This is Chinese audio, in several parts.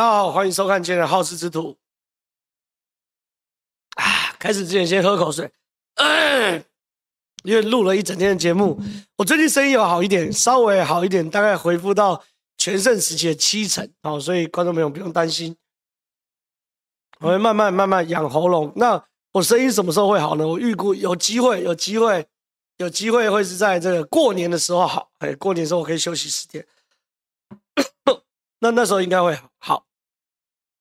大家好，欢迎收看今天的好事之徒。啊，开始之前先喝口水，因为录了一整天的节目，我最近声音有好一点，稍微好一点，大概恢复到全盛时期的七成，好，所以观众朋友不用担心，我会慢慢慢慢养喉咙。那我声音什么时候会好呢？我预估有机会，有机会，有机会会是在这个过年的时候好，哎，过年时候我可以休息十天，那那时候应该会好。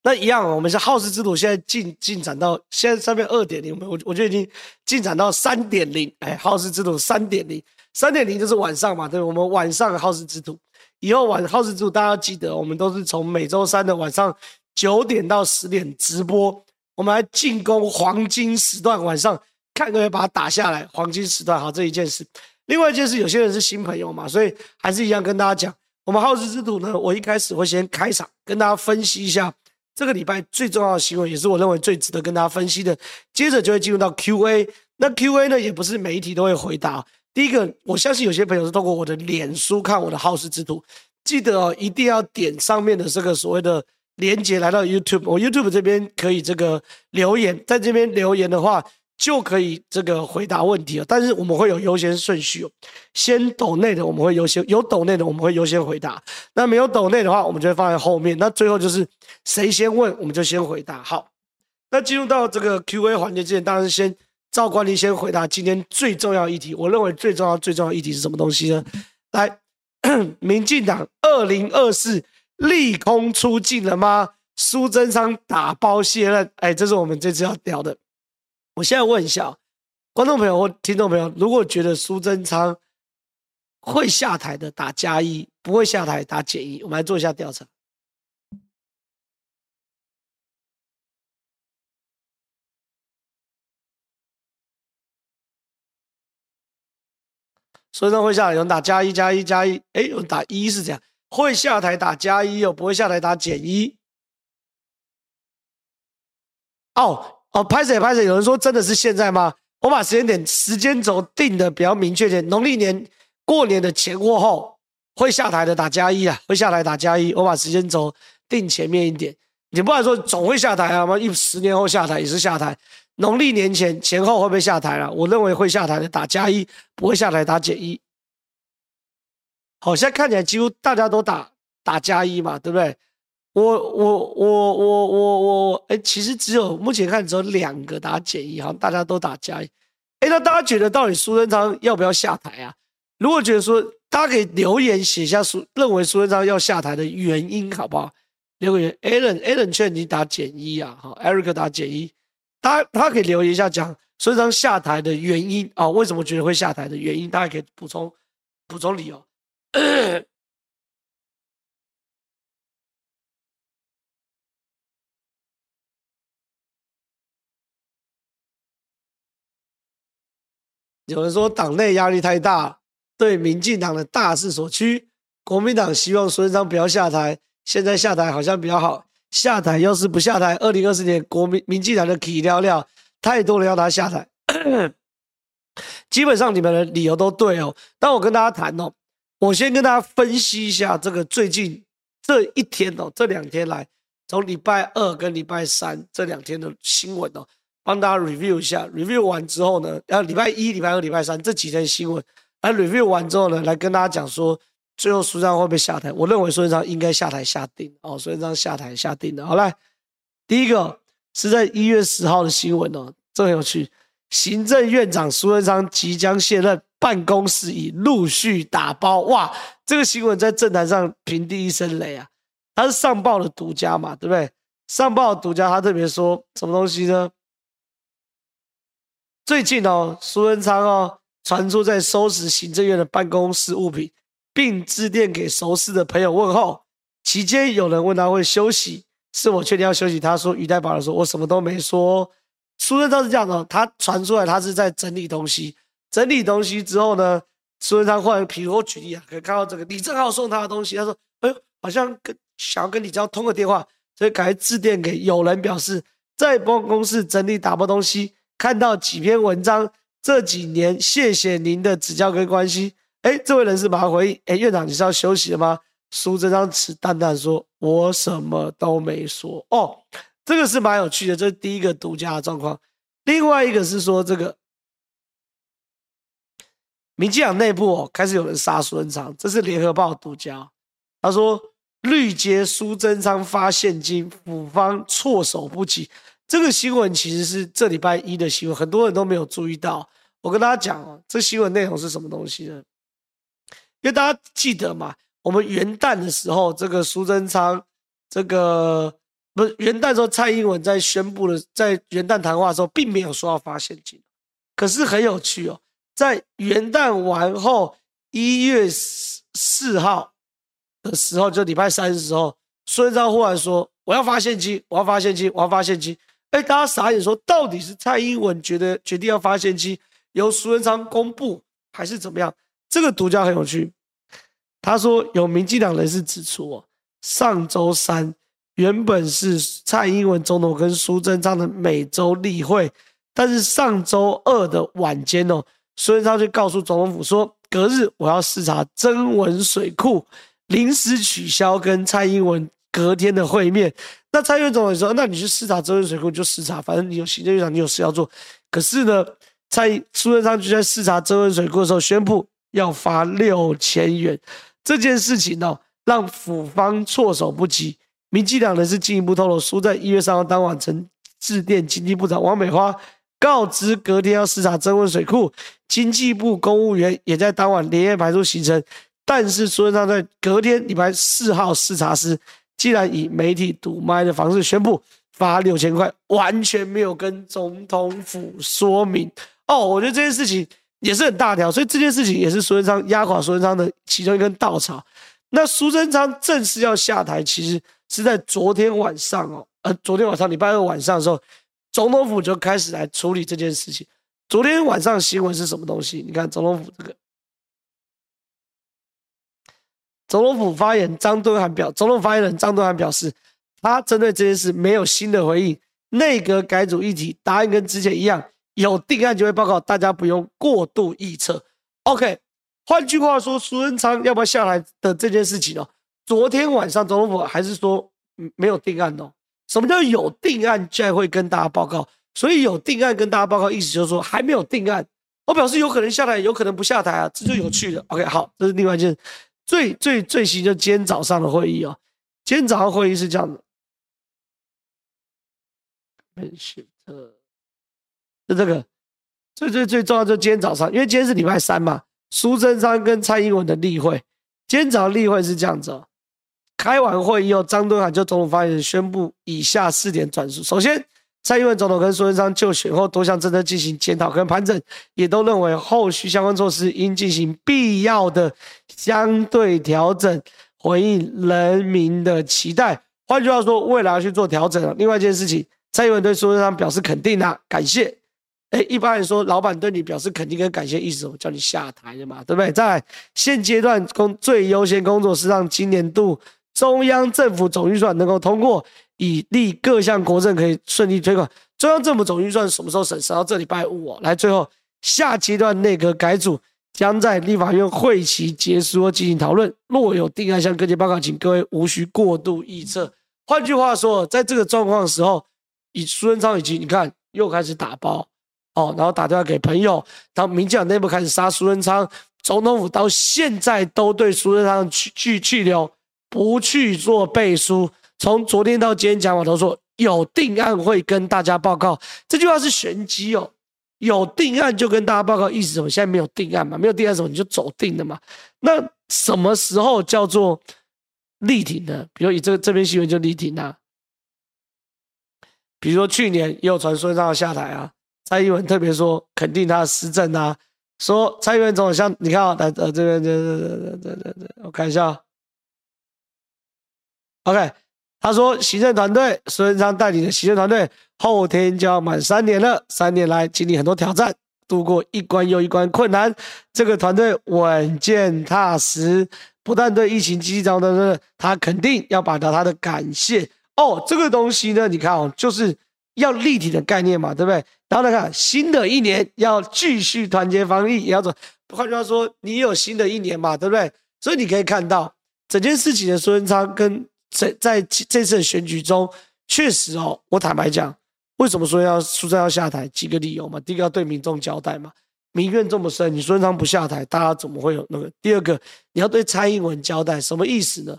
那一样，我们是好事之徒，现在进进展到现在上面二点零，我我觉得已经进展到三点零，哎，好事之徒三点零，三点零就是晚上嘛，对，我们晚上的好事之徒，以后晚好事之徒大家要记得，我们都是从每周三的晚上九点到十点直播，我们来进攻黄金时段，晚上看可不可以把它打下来，黄金时段好这一件事。另外一件事，有些人是新朋友嘛，所以还是一样跟大家讲，我们好事之徒呢，我一开始会先开场跟大家分析一下。这个礼拜最重要的新闻，也是我认为最值得跟大家分析的。接着就会进入到 Q&A，那 Q&A 呢，也不是每一题都会回答。第一个，我相信有些朋友是通过我的脸书看我的好事之徒，记得哦，一定要点上面的这个所谓的连接来到 YouTube，我 YouTube 这边可以这个留言，在这边留言的话。就可以这个回答问题了，但是我们会有优先顺序哦，先抖内的我们会优先，有抖内的我们会优先回答，那没有抖内的话，我们就会放在后面。那最后就是谁先问，我们就先回答。好，那进入到这个 Q&A 环节之前，当然是先照惯例先回答今天最重要议题。我认为最重要最重要议题是什么东西呢？来，民进党二零二四利空出尽了吗？苏贞昌打包卸任，哎，这是我们这次要聊的。我现在问一下观众朋友或听众朋友，如果觉得苏贞昌会下台的打加一，不会下台打减一，我们来做一下调查。苏贞昌会下台，有人打加一加一加一，哎，有人打一是这样，会下台打加一，又不会下台打减一。哦。哦，拍谁拍谁？有人说真的是现在吗？我把时间点、时间轴定的比较明确点，农历年过年的前或后会下台的打加一啊，会下台打加一。我把时间轴定前面一点，你不然说总会下台啊吗？一十年后下台也是下台，农历年前前后会不会下台了？我认为会下台的打加一，不会下台打减一。好，现在看起来几乎大家都打打加一嘛，对不对？我我我我我我，哎，其实只有目前看只有两个打减一，好像大家都打加一。哎，那大家觉得到底苏贞昌要不要下台啊？如果觉得说，大家可以留言写下苏认为苏贞昌要下台的原因，好不好？留言，Alan Alan 劝你打减一啊，好，Eric 打减一，大家他可以留言一下讲苏贞昌下台的原因啊，为什么觉得会下台的原因，大家可以补充补充理由。有人说党内压力太大，对民进党的大势所趋，国民党希望苏贞昌不要下台，现在下台好像比较好。下台要是不下台，二零二四年国民民进党的起了了，太多人要他下台。基本上你们的理由都对哦，但我跟大家谈哦，我先跟大家分析一下这个最近这一天哦，这两天来，从礼拜二跟礼拜三这两天的新闻哦。帮大家 review 一下，review 完之后呢，然后礼拜一、礼拜二、礼拜三这几天新闻，来 review 完之后呢，来跟大家讲说，最后苏贞昌会不会下台？我认为苏贞昌应该下台下定哦，苏贞昌下台下定的。好来，第一个是在一月十号的新闻哦，这很有趣，行政院长苏贞昌即将卸任，办公室已陆续打包。哇，这个新闻在政坛上平地一声雷啊！他是上报的独家嘛，对不对？上报独家，他特别说什么东西呢？最近哦，苏贞昌哦传出在收拾行政院的办公室物品，并致电给熟识的朋友问候。期间有人问他会休息，是我确定要休息。他说语带保留说：“我什么都没说。”苏贞昌是这样的，他传出来他是在整理东西，整理东西之后呢，苏贞昌换，比如我举例啊，可以看到这个李正浩送他的东西，他说：“哎，好像跟想要跟李正浩通个电话，所以赶快致电给友人，表示在办公室整理打包东西。”看到几篇文章，这几年谢谢您的指教跟关心。哎，这位人士马上回应：哎，院长你是要休息了吗？苏贞昌只淡淡说：“我什么都没说。”哦，这个是蛮有趣的，这是第一个独家的状况。另外一个是说，这个民进党内部哦，开始有人杀苏贞昌，这是联合报独家。他说：“绿接苏贞昌发现金，府方措手不及。”这个新闻其实是这礼拜一的新闻，很多人都没有注意到。我跟大家讲哦，这新闻内容是什么东西呢？因为大家记得嘛，我们元旦的时候，这个苏贞昌，这个不是元旦的时候，蔡英文在宣布的，在元旦谈话的时候，并没有说要发现金。可是很有趣哦，在元旦完后一月四号的时候，就礼拜三的时候，苏贞昌忽然说：“我要发现金，我要发现金，我要发现金。”哎，大家傻眼，说到底是蔡英文觉得决定要发现金，由苏贞昌公布，还是怎么样？这个独家很有趣。他说有民进党人士指出，哦，上周三原本是蔡英文总统跟苏贞昌的每周例会，但是上周二的晚间哦，苏贞昌就告诉总统府说，隔日我要视察曾文水库，临时取消跟蔡英文隔天的会面。那蔡英文总也说：“那你去视察曾文水库就视察，反正你有行政院长，你有事要做。”可是呢，蔡苏贞昌就在视察曾文水库的时候宣布要发六千元，这件事情呢、让府方措手不及。民进党人士进一步透露，苏在一月三号当晚曾致电经济部长王美花，告知隔天要视察增温水库，经济部公务员也在当晚连夜排出行程。但是苏贞昌在隔天礼拜四号视察时，既然以媒体堵麦的方式宣布罚六千块，完全没有跟总统府说明哦，我觉得这件事情也是很大条，所以这件事情也是苏贞昌压垮苏贞昌的其中一根稻草。那苏贞昌正式要下台，其实是在昨天晚上哦，呃，昨天晚上礼拜二晚上的时候，总统府就开始来处理这件事情。昨天晚上新闻是什么东西？你看总统府这个。总统府发言张敦涵表，总统发言人张敦涵表示，他针对这件事没有新的回应。内阁改组议题答案跟之前一样，有定案就会报告，大家不用过度臆测。OK，换句话说，苏贞昌要不要下来的这件事情哦，昨天晚上总统府还是说没有定案哦。什么叫有定案就会跟大家报告？所以有定案跟大家报告，意思就是说还没有定案，我表示有可能下台，有可能不下台啊，这就有趣了。OK，好，这是另外一件事。最最最新就今天早上的会议哦，今天早上会议是这样的，是这个。最最最重要，就今天早上，因为今天是礼拜三嘛，苏贞昌跟蔡英文的例会，今天早上例会是这样子哦，开完会议后，张敦涵就总统发言人宣布以下四点转述，首先。蔡英文总统跟苏贞昌就选后多项政策进行检讨跟盘整，也都认为后续相关措施应进行必要的相对调整，回应人民的期待。换句话说，未来要去做调整了。另外一件事情，蔡英文对苏贞昌表示肯定啊，感谢。哎，一般来说，老板对你表示肯定跟感谢，意思我叫你下台的嘛，对不对？在，现阶段工最优先工作是让今年度中央政府总预算能够通过。以利各项国政可以顺利推广。中央政府总预算什么时候审？审到这礼拜五哦。来，最后下阶段内阁改组将在立法院会期结束后进行讨论。若有定案向各界报告，请各位无需过度臆测。换句话说，在这个状况的时候，以苏贞昌以及你看又开始打包哦，然后打电话给朋友，然后民进党内部开始杀苏贞昌，总统府到现在都对苏贞昌去去去留，不去做背书。从昨天到今天讲，我都说有定案会跟大家报告。这句话是玄机哦，有定案就跟大家报告，意思什么？现在没有定案嘛？没有定案什么？你就走定了嘛？那什么时候叫做力挺呢？比如以这这篇新闻就力挺啊。比如说去年也有传说让他下台啊，蔡英文特别说肯定他的施政啊，说蔡英文总统像你看啊，呃这边这这这这这这，我看一下，OK。他说：“行政团队，苏文昌带领的行政团队，后天就要满三年了。三年来经历很多挑战，度过一关又一关困难。这个团队稳健踏实，不但对疫情积极掌握，他肯定要表达他的感谢。哦，这个东西呢，你看哦，就是要立体的概念嘛，对不对？然后来看新的一年要继续团结防疫，也要做。换句话说，你有新的一年嘛，对不对？所以你可以看到。”整件事情的苏贞昌跟在在这次的选举中，确实哦，我坦白讲，为什么说要苏贞昌下台？几个理由嘛，第一个要对民众交代嘛，民怨这么深，你苏贞昌不下台，大家怎么会有那个？第二个，你要对蔡英文交代，什么意思呢？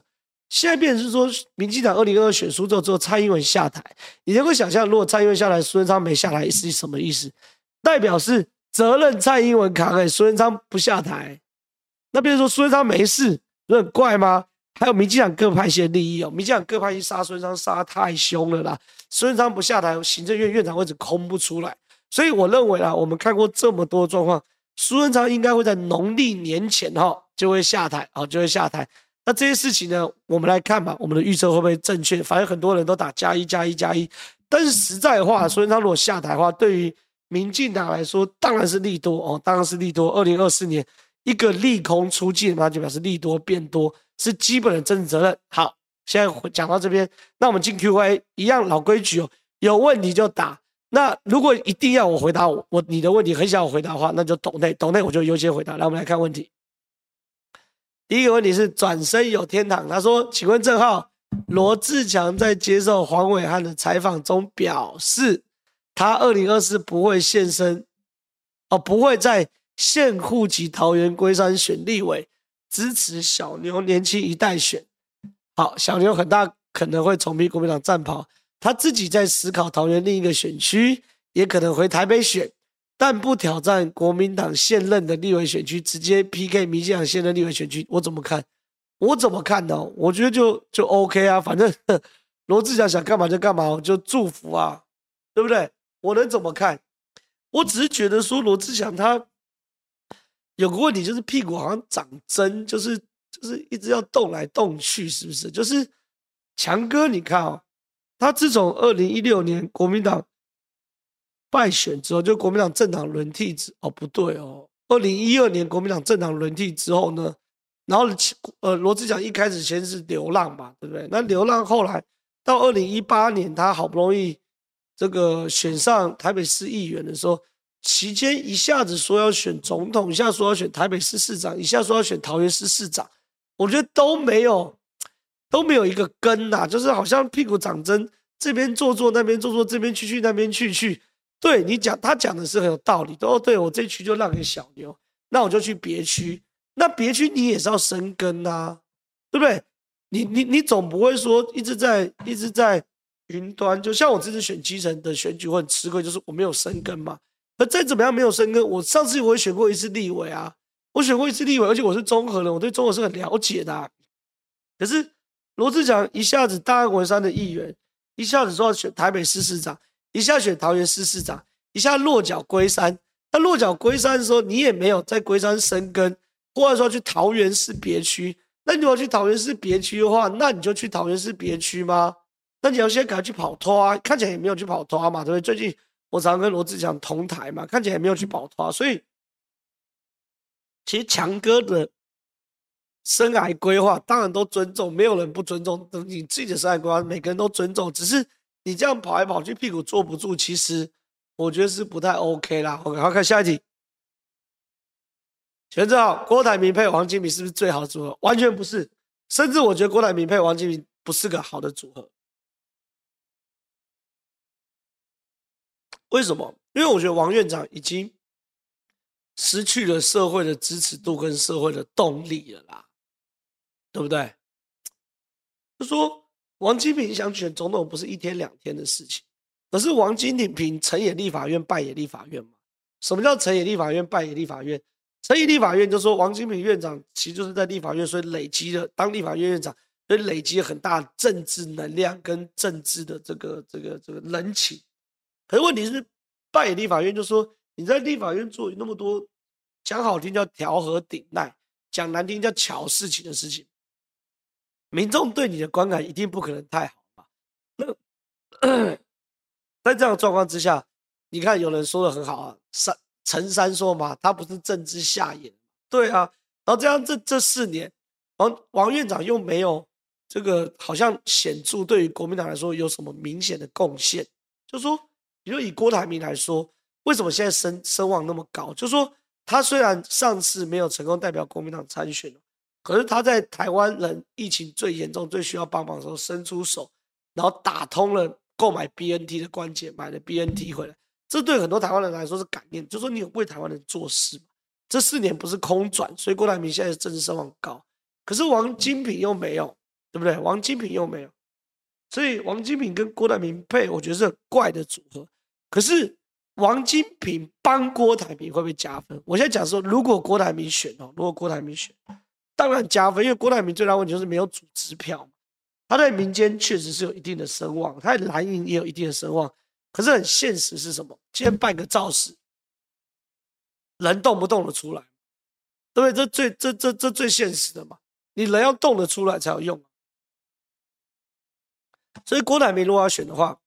现在变成是说，民进党二零二二选输之后，之后蔡英文下台，你能够想象，如果蔡英文下来，苏贞昌没下台是什么意思？代表是责任蔡英文扛，哎，苏贞昌不下台，那变成说苏贞昌没事，不是很怪吗？还有民进党各派系的利益哦，民进党各派系杀孙昌杀太凶了啦，孙昌不下台，行政院院长位置空不出来，所以我认为啊，我们看过这么多状况，苏贞昌应该会在农历年前哈就会下台啊，就会下台。那这些事情呢，我们来看吧，我们的预测会不会正确？反正很多人都打加一加一加一，但是实在话，苏贞昌如果下台的话，对于民进党来说当然是利多哦，当然是利多。二零二四年一个利空出尽，那就表示利多变多，是基本的政治责任。好，现在讲到这边，那我们进 Q&A 一样老规矩哦，有问题就打。那如果一定要我回答我我你的问题很想我回答的话，那就抖内抖内我就优先回答。来，我们来看问题。第一个问题是转身有天堂，他说：“请问郑浩，罗志强在接受黄伟汉的采访中表示，他二零二四不会现身，哦，不会在县户籍桃园龟山选立委，支持小牛年轻一代选。好，小牛很大可能会重披国民党战袍，他自己在思考桃园另一个选区，也可能回台北选。”但不挑战国民党现任的立委选区，直接 PK 民进党现任立委选区，我怎么看？我怎么看呢？我觉得就就 OK 啊，反正 罗志祥想干嘛就干嘛，我就祝福啊，对不对？我能怎么看？我只是觉得说罗志祥他有个问题，就是屁股好像长针，就是就是一直要动来动去，是不是？就是强哥，你看哦，他自从二零一六年国民党。败选之后，就国民党政党轮替之哦，不对哦，二零一二年国民党政党轮替之后呢，然后呃罗智强一开始先是流浪嘛，对不对？那流浪后来到二零一八年，他好不容易这个选上台北市议员的时候，期间一下子说要选总统，一下说要选台北市市长，一下说要选桃园市市长，我觉得都没有都没有一个根呐、就是好像屁股长针，这边做做那边做做，这边去去那边去去。对你讲，他讲的是很有道理。哦，对我这区就让给小牛，那我就去别区。那别区你也是要生根呐，对不对？你你你总不会说一直在一直在云端。就像我这次选基层的选举，我很吃亏，就是我没有生根嘛。而再怎么样没有生根，我上次我也选过一次立委啊，我选过一次立委，而且我是中和人，我对中和是很了解的。可是罗志祥一下子大安文山的议员，一下子说要选台北市市长。一下选桃园市市长，一下落脚龟山。那落脚龟山的时候，你也没有在龟山生根，或者说去桃园市别区。那你要去桃园市别区的话，那你就去桃园市别区吗？那你要先赶快去跑拖啊！看起来也没有去跑拖嘛，对不对？最近我常跟罗志祥同台嘛，看起来也没有去保他。所以，其实强哥的生涯规划当然都尊重，没有人不尊重你自己的生涯规划，每个人都尊重，只是。你这样跑来跑去，屁股坐不住，其实我觉得是不太 OK 啦。OK，好，看下一题。全正好，郭台铭配王金平是不是最好的组合？完全不是，甚至我觉得郭台铭配王金平不是个好的组合。为什么？因为我觉得王院长已经失去了社会的支持度跟社会的动力了啦，对不对？就说。王金平想选总统不是一天两天的事情，可是王金平成也立法院，败也立法院嘛。什么叫成也立法院，败也立法院？成也立法院就说王金平院长其实就是在立法院，所以累积了当立法院院长，所以累积了很大政治能量跟政治的这个这个这个人情。可是问题是败也立法院，就说你在立法院做那么多讲好听叫调和顶戴，讲难听叫巧事情的事情。民众对你的观感一定不可能太好吧？那在这样的状况之下，你看有人说的很好啊，三陈三说嘛，他不是政治下野，对啊。然后这样这这四年，王王院长又没有这个好像显著对于国民党来说有什么明显的贡献，就说，比如以郭台铭来说，为什么现在声声望那么高？就说他虽然上次没有成功代表国民党参选可是他在台湾人疫情最严重、最需要帮忙的时候伸出手，然后打通了购买 BNT 的关节，买了 BNT 回来。这对很多台湾人来说是感念，就说你有为台湾人做事。这四年不是空转，所以郭台铭现在政治声望高。可是王金平又没有，对不对？王金平又没有，所以王金平跟郭台铭配，我觉得是很怪的组合。可是王金平帮郭台铭会不会加分？我现在讲说，如果郭台铭选哦，如果郭台铭选，当然加分，因为郭台铭最大问题就是没有组织票嘛，他在民间确实是有一定的声望，他在蓝营也有一定的声望。可是很现实是什么？今天办个造势，人动不动的出来，对不对？这最这这这最现实的嘛。你人要动得出来才有用。所以郭台铭如果要选的话，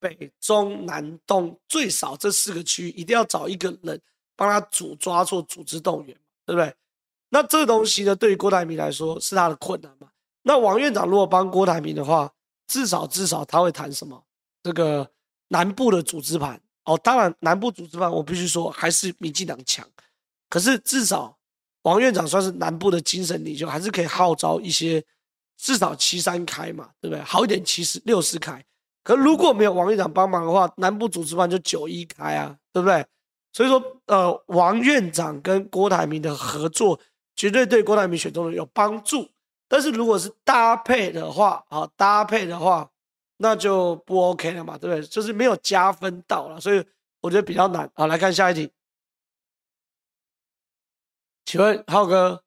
北中南东最少这四个区域一定要找一个人帮他组抓做组织动员，对不对？那这个东西呢，对于郭台铭来说是他的困难嘛。那王院长如果帮郭台铭的话，至少至少他会谈什么？这个南部的组织盘哦，当然南部组织盘我必须说还是民进党强，可是至少。王院长算是南部的精神领袖，还是可以号召一些，至少七三开嘛，对不对？好一点七四六四开。可如果没有王院长帮忙的话，南部主持办就九一开啊，对不对？所以说，呃，王院长跟郭台铭的合作绝对对郭台铭选中人有帮助。但是如果是搭配的话，啊，搭配的话，那就不 OK 了嘛，对不对？就是没有加分到了，所以我觉得比较难。好，来看下一题。请问浩哥，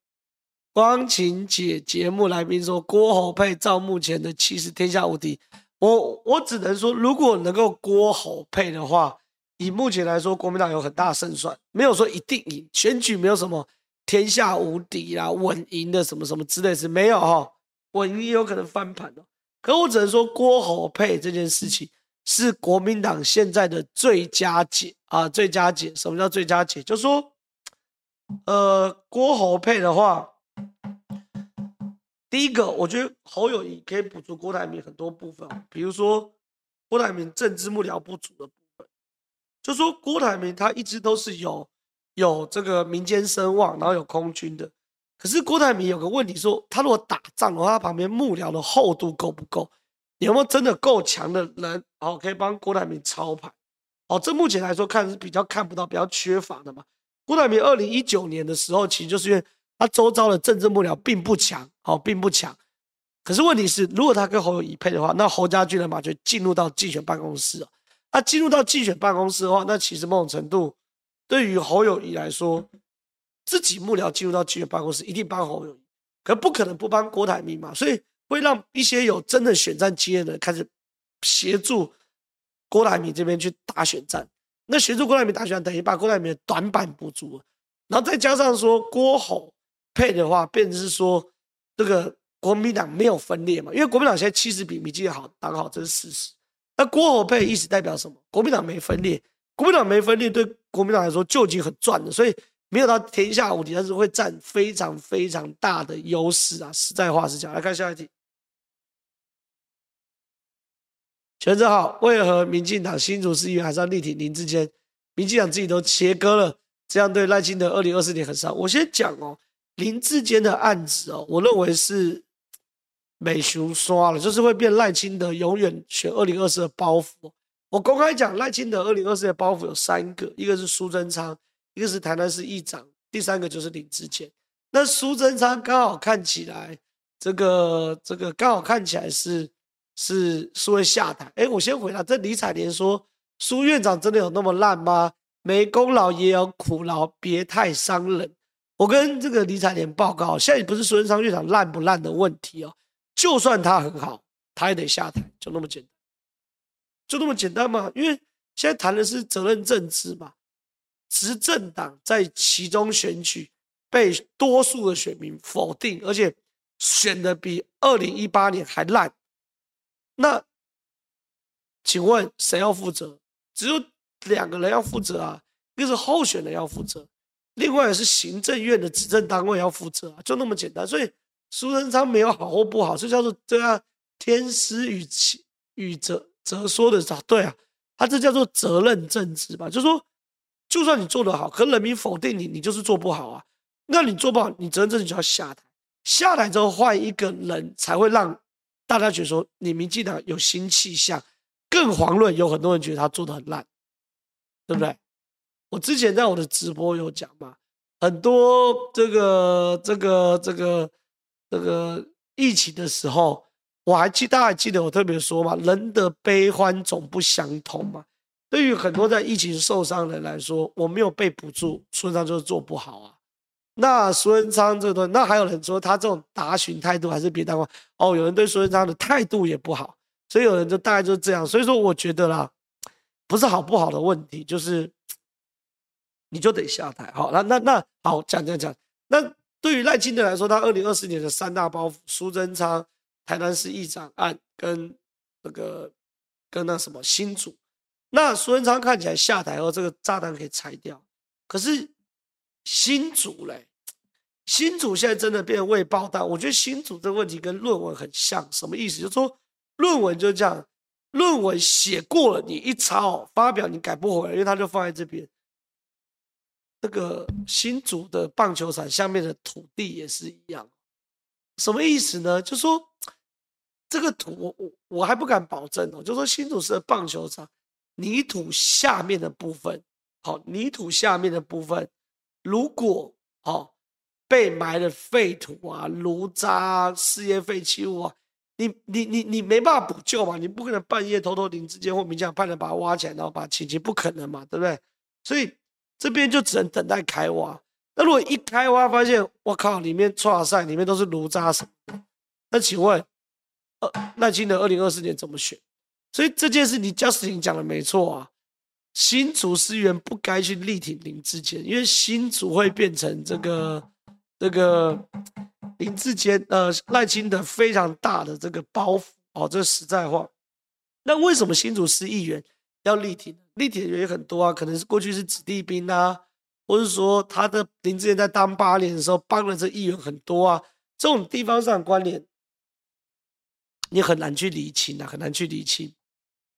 光晴姐节目来宾说郭侯配照目前的气势天下无敌，我我只能说，如果能够郭侯配的话，以目前来说，国民党有很大胜算，没有说一定赢，选举没有什么天下无敌啦、稳赢的什么什么之类是没有哈，稳赢也有可能翻盘哦。可我只能说，郭侯配这件事情是国民党现在的最佳解啊，最佳解。什么叫最佳解？就说。呃，郭侯配的话，第一个，我觉得侯友谊可以补足郭台铭很多部分，比如说郭台铭政治幕僚不足的部分，就说郭台铭他一直都是有有这个民间声望，然后有空军的，可是郭台铭有个问题说，他如果打仗的话，他旁边幕僚的厚度够不够？有没有真的够强的人，哦，可以帮郭台铭操盘？哦，这目前来说看是比较看不到，比较缺乏的嘛。郭台铭二零一九年的时候，其实就是因为他周遭的政治幕僚并不强，好，并不强。可是问题是，如果他跟侯友宜配的话，那侯家军的马就进入到竞选办公室啊。那进入到竞选办公室的话，那其实某种程度对于侯友宜来说，自己幕僚进入到竞选办公室，一定帮侯友宜，可不可能不帮郭台铭嘛？所以会让一些有真的选战经验的人开始协助郭台铭这边去打选战。那协助郭台铭打选战，等于把郭台铭的短板补足，然后再加上说郭侯配的话，变成是说这个国民党没有分裂嘛，因为国民党现在气势比民进党好，党好，这是事实。那郭侯配意思代表什么？国民党没分裂，国民党没分裂，对国民党来说就已经很赚了，所以没有到天下无敌，但是会占非常非常大的优势啊！实在话是讲，来看下一题。全正好，为何民进党新竹市议员还是要力挺林志坚？民进党自己都切割了，这样对赖清德二零二四年很伤。我先讲哦，林志坚的案子哦，我认为是美熊刷了，就是会变赖清德永远选二零二四的包袱。我公开讲，赖清德二零二四的包袱有三个，一个是苏贞昌，一个是台南市议长，第三个就是林志坚。那苏贞昌刚好看起来，这个这个刚好看起来是。是是会下台？哎，我先回答。这李彩莲说，苏院长真的有那么烂吗？没功劳也有苦劳，别太伤人。我跟这个李彩莲报告，现在不是苏贞昌院长烂不烂的问题哦。就算他很好，他也得下台，就那么简单，就那么简单嘛。因为现在谈的是责任政治嘛。执政党在其中选举被多数的选民否定，而且选的比二零一八年还烂。那，请问谁要负责？只有两个人要负责啊，一个是候选人要负责，另外是行政院的执政单位要负责啊，就那么简单。所以苏贞昌没有好或不好，这叫做对啊，天师与其与责责说的啥，对啊，他这叫做责任政治吧？就说，就算你做得好，可人民否定你，你就是做不好啊。那你做不好，你责任政治就要下台。下台之后换一个人才会让大家觉得说你民进党有新气象。更遑论有很多人觉得他做的很烂，对不对？我之前在我的直播有讲嘛，很多这个这个这个这个疫情的时候，我还记大家还记得我特别说嘛，人的悲欢总不相同嘛。对于很多在疫情受伤的人来说，我没有被补助，苏贞昌就是做不好啊。那苏文昌这段，那还有人说他这种答询态度还是别当话哦，有人对苏文昌的态度也不好。所以有人就大概就是这样，所以说我觉得啦，不是好不好的问题，就是你就得下台。好，那那那好，讲讲讲。那对于赖清德来说，他二零二四年的三大包袱：苏贞昌、台南市议长案跟那个跟那什么新竹。那苏贞昌看起来下台后，这个炸弹可以拆掉。可是新竹嘞，新竹现在真的变未爆弹。我觉得新竹这个问题跟论文很像，什么意思？就是说。论文就这样，论文写过了，你一抄发表，你改不回来，因为它就放在这边。那个新竹的棒球场下面的土地也是一样，什么意思呢？就说这个土，我我我还不敢保证哦。就说新竹市的棒球场泥土下面的部分，好，泥土下面的部分，如果好被埋的废土啊、炉渣啊、事业废弃物啊。你你你你没办法补救嘛？你不可能半夜偷偷林智坚或民进党派人把它挖起来，然后把它清清，不可能嘛，对不对？所以这边就只能等待开挖。那如果一开挖发现，我靠，里面剉赛里面都是炉渣什么的，那请问，呃，赖清德二零二四年怎么选？所以这件事你 Justin 讲的没错啊，新竹市议员不该去力挺林志坚，因为新竹会变成这个这个。林志坚，呃，赖清德非常大的这个包袱哦，这是实在话。那为什么新竹市议员要力挺？力挺的原因很多啊，可能是过去是子弟兵啊，或是说他的林志坚在当八年的时候帮了这议员很多啊，这种地方上关联，你很难去厘清啊，很难去厘清，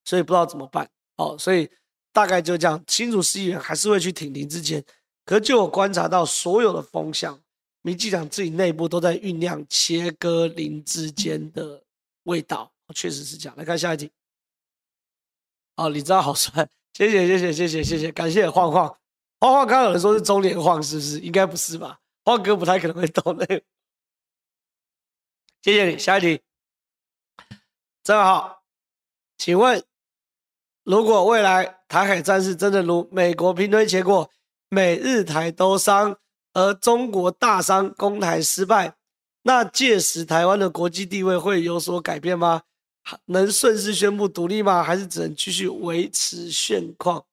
所以不知道怎么办哦。所以大概就这样，新竹市议员还是会去挺林志坚，可是就我观察到所有的风向。民进党自己内部都在酝酿切割林志坚的味道，确实是这样。来看下一题。哦，你知道好帅，谢谢谢谢谢谢谢谢，感谢晃晃晃晃。刚有人说是中年晃，是不是？应该不是吧？晃哥不太可能会懂那。谢谢你，下一题。正好，请问，如果未来台海战事真的如美国兵推结果，美日台都伤？而中国大伤攻台失败，那届时台湾的国际地位会有所改变吗？能顺势宣布独立吗？还是只能继续维持现况？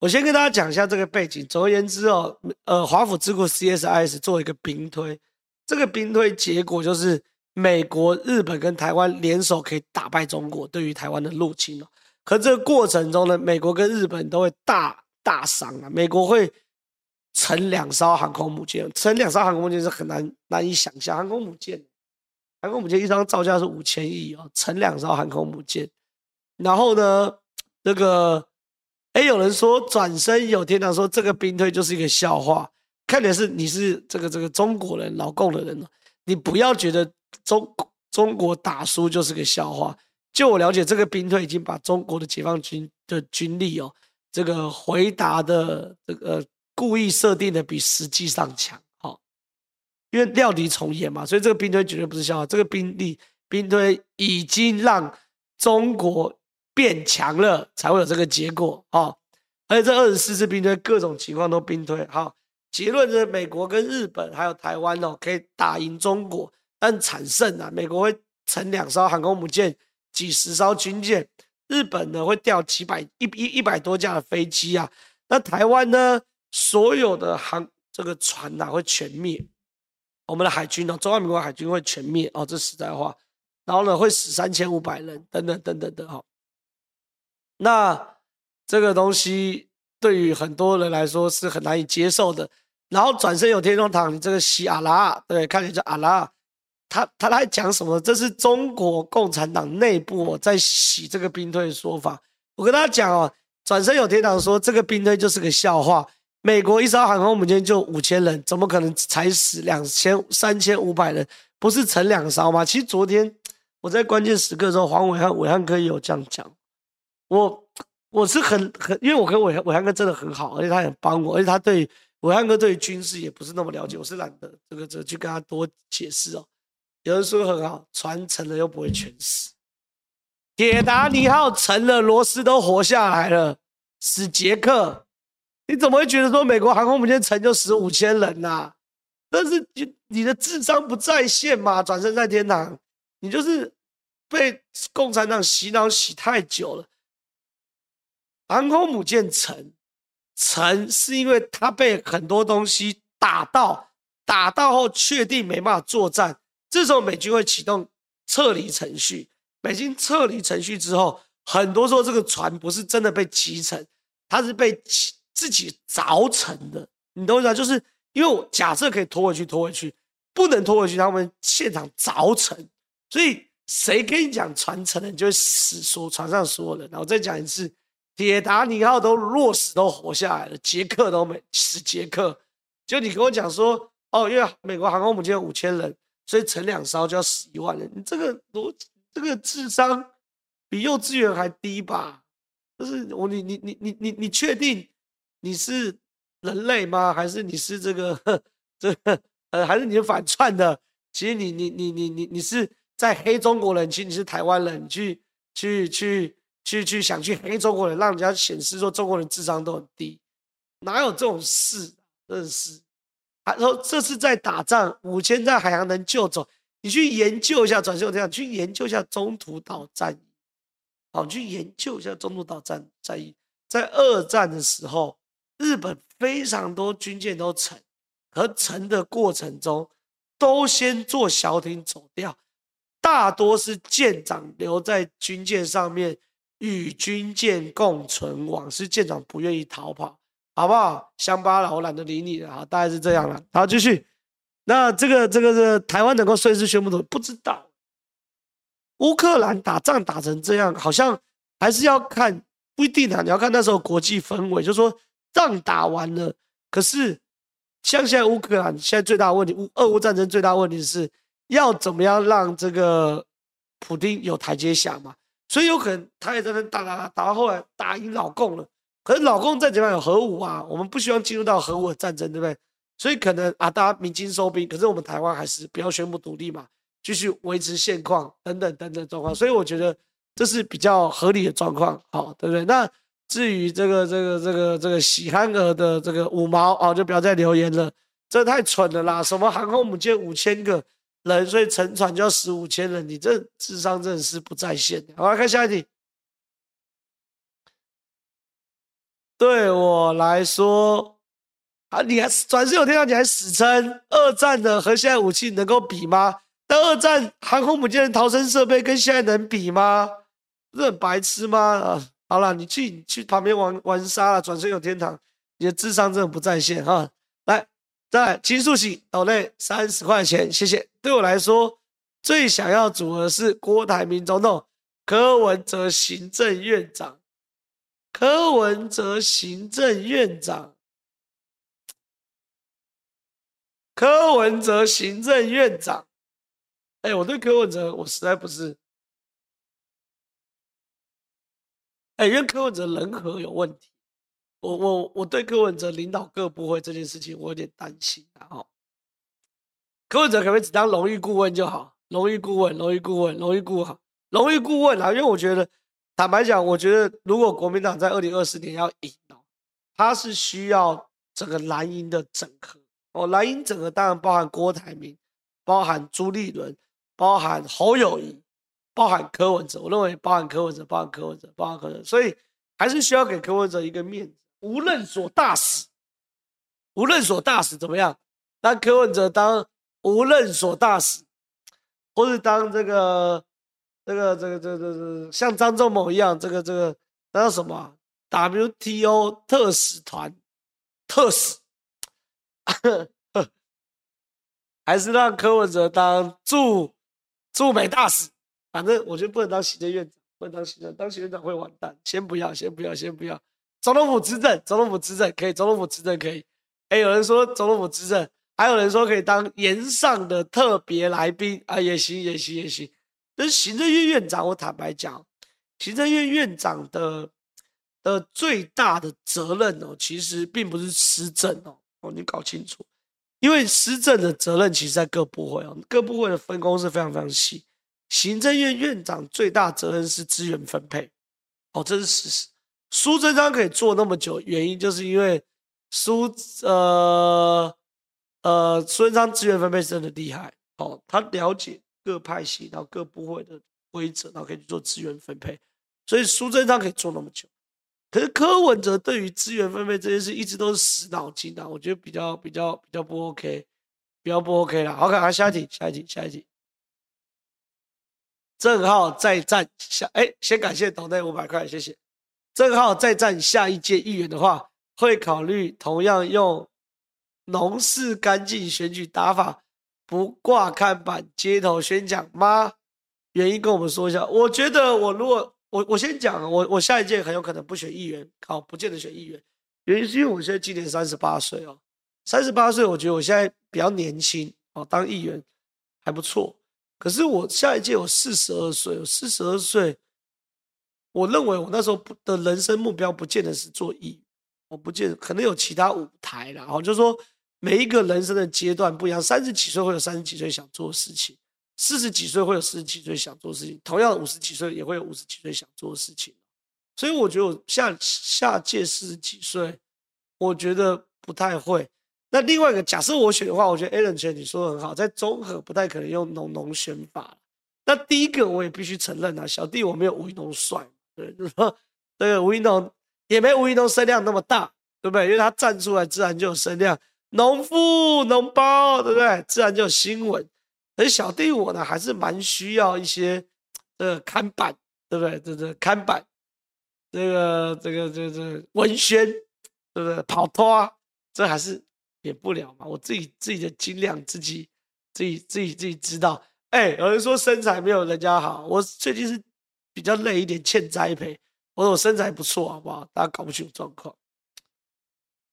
我先跟大家讲一下这个背景。总而言之哦，呃，华府智库 CSIS 做一个兵推，这个兵推结果就是美国、日本跟台湾联手可以打败中国对于台湾的入侵哦。可这个过程中呢，美国跟日本都会大大伤啊，美国会。乘两艘航空母舰，乘两艘航空母舰是很难难以想象。航空母舰，航空母舰一张造价是五千亿哦，乘两艘航空母舰。然后呢，这个，哎，有人说转身有天堂，说这个兵推就是一个笑话。看的是你是这个这个中国人，老共的人，你不要觉得中中国打输就是个笑话。就我了解，这个兵推已经把中国的解放军的军力哦，这个回答的这个。故意设定的比实际上强，因为料敌从严嘛，所以这个兵推绝对不是笑话。这个兵力兵推已经让中国变强了，才会有这个结果啊！而且这二十四次兵推，各种情况都兵推。好，结论是美国跟日本还有台湾哦，可以打赢中国，但惨胜啊！美国会乘两艘航空母舰、几十艘军舰，日本呢会调几百一一一百多架的飞机啊，那台湾呢？所有的航这个船呐、啊、会全灭，我们的海军哦，中华民国海军会全灭哦，这实在话。然后呢，会死三千五百人，等等等等的哈。那这个东西对于很多人来说是很难以接受的。然后转身有天堂，你这个西阿拉，对，看你这阿拉，他他来讲什么？这是中国共产党内部在洗这个兵推的说法。我跟大家讲哦，转身有天堂说这个兵推就是个笑话。美国一艘航空母舰就五千人，怎么可能才死两千三千五百人？不是沉两艘吗？其实昨天我在关键时刻的时候，黄伟汉伟汉哥也有这样讲。我我是很很，因为我跟伟伟汉哥真的很好，而且他也帮我，而且他对伟汉哥对军事也不是那么了解，我是懒得这个这个去跟他多解释哦。有人说很好，船沉了又不会全死。铁达尼号沉了，罗斯都活下来了，死杰克。你怎么会觉得说美国航空母舰沉就死五千人呐、啊？但是你你的智商不在线嘛？转身在天堂，你就是被共产党洗脑洗太久了。航空母舰沉，沉是因为它被很多东西打到，打到后确定没办法作战，这时候美军会启动撤离程序。美军撤离程序之后，很多时候这个船不是真的被击沉，它是被击。自己凿成的，你懂我意思？就是因为我假设可以拖回去，拖回去不能拖回去，他们现场凿成，所以谁跟你讲传承了，你就死，说船上所有人。然后再讲一次，铁达尼号都落死都活下来了，杰克都没死，杰克就你跟我讲说，哦，因为美国航空母舰五千人，所以沉两艘就要死一万人，你这个逻辑，这个智商比幼稚园还低吧？就是我，你你你你你你确定？你是人类吗？还是你是这个 这个呃，还是你是反串的？其实你你你你你你是在黑中国人，其实你是台湾人，你去去去去去想去黑中国人，让人家显示说中国人智商都很低，哪有这种事？真的是，他说这是在打仗，五千在海洋能救走，你去研究一下，转身这样去研究一下中途岛战役，好，去研究一下中途岛战战役，在二战的时候。日本非常多军舰都沉，和沉的过程中都先坐小艇走掉，大多是舰长留在军舰上面与军舰共存亡，是舰长不愿意逃跑，好不好？乡巴佬，我懒得理你了，好，大概是这样了。好，继续。那这个这个这个台湾能够顺势宣布的，不知道。乌克兰打仗打成这样，好像还是要看，不一定啊。你要看那时候国际氛围，就是说。仗打完了，可是像现在乌克兰现在最大的问题，乌俄乌战争最大的问题是要怎么样让这个普丁有台阶下嘛？所以有可能他也在那打打打，打到后来打赢老共了。可是老共再怎么样有核武啊，我们不希望进入到核武的战争，对不对？所以可能啊，大家鸣金收兵，可是我们台湾还是不要宣布独立嘛，继续维持现况等等等等状况。所以我觉得这是比较合理的状况，好，对不对？那。至于这个这个这个这个喜憨儿的这个五毛啊，就不要再留言了，这太蠢了啦！什么航空母舰五千个人，所以沉船就要死五千人，你这智商真的是不在线。好，来看下一题。对我来说，啊，你还转世有天堂，你还死撑？二战的和现在武器能够比吗？但二战航空母舰的逃生设备跟现在能比吗？不是很白痴吗？啊！好了，你去你去旁边玩玩沙了，转身有天堂。你的智商真的不在线哈。来，再来金素喜斗内三十块钱，谢谢。对我来说，最想要组合是郭台铭总统、柯文哲行政院长、柯文哲行政院长、柯文哲行政院长。哎，我对柯文哲，我实在不是。哎，因为柯文哲人和有问题，我我我对柯文哲领导各部会这件事情，我有点担心。然后，柯文哲可不可以只当荣誉顾问就好？荣誉顾问，荣誉顾问，荣誉顾好，荣誉顾问啊！因为我觉得，坦白讲，我觉得如果国民党在二零二四年要赢，他是需要整个蓝营的整合。哦，蓝营整合当然包含郭台铭，包含朱立伦，包含侯友谊。包含柯文哲，我认为包含柯文哲，包含柯文哲，包含柯文哲，所以还是需要给柯文哲一个面子。无论所大使，无论所大使怎么样，当柯文哲当无论所大使，或是当这个这个这个这个这个像张忠谋一样，这个这个那什么 WTO 特使团特使，还是让柯文哲当驻驻美大使。反正我觉得不能当行政院长，不能当行政，当行政院长会完蛋。先不要，先不要，先不要。总统府执政，总统府执政可以，总统府执政可以。哎，有人说总统府执政，还有人说可以当延上的特别来宾啊，也行，也行，也行。但是行政院院长，我坦白讲，行政院院长的的最大的责任哦，其实并不是施政哦，哦，你搞清楚，因为施政的责任其实在各部会哦，各部会的分工是非常非常细。行政院院长最大责任是资源分配，哦，这是事实。苏贞昌可以做那么久，原因就是因为苏呃呃苏贞昌资源分配真的厉害，哦，他了解各派系，然后各部会的规则，然后可以去做资源分配，所以苏贞昌可以做那么久。可是柯文哲对于资源分配这件事一直都是死脑筋的，我觉得比较比较比较不 OK，比较不 OK 了。好，看下一题，下一题，下一题。正浩再战下，哎，先感谢董内五百块，谢谢。正浩再战下一届议员的话，会考虑同样用农事干净选举打法，不挂看板，街头宣讲吗？原因跟我们说一下。我觉得我如果我我先讲，我我下一届很有可能不选议员，好，不见得选议员。原因是因为我现在今年三十八岁哦，三十八岁，我觉得我现在比较年轻哦，当议员还不错。可是我下一届我四十二岁，我四十二岁，我认为我那时候不的人生目标不见得是做艺，我不见可能有其他舞台啦。哦，就是说每一个人生的阶段不一样，三十几岁会有三十几岁想做的事情，四十几岁会有四十几岁想做的事情，同样五十几岁也会有五十几岁想做的事情。所以我觉得我下下届四十几岁，我觉得不太会。那另外一个，假设我选的话，我觉得 Alan 选你说的很好，在综合不太可能用农农选法。那第一个我也必须承认啊，小弟我没有吴怡农帅，对，就是说这个吴怡农也没吴怡农声量那么大，对不对？因为他站出来自然就有声量，农夫农包，对不对？自然就有新闻。而小弟我呢，还是蛮需要一些呃看板，对不对？这这看板，这个这个这个文宣，对不对？跑脱，这还是。也不了嘛，我自己自己的斤两，自己自己自己自己知道。哎、有人说身材没有人家好，我最近是比较累一点，欠栽培。我说我身材不错，好不好？大家搞不清楚状况。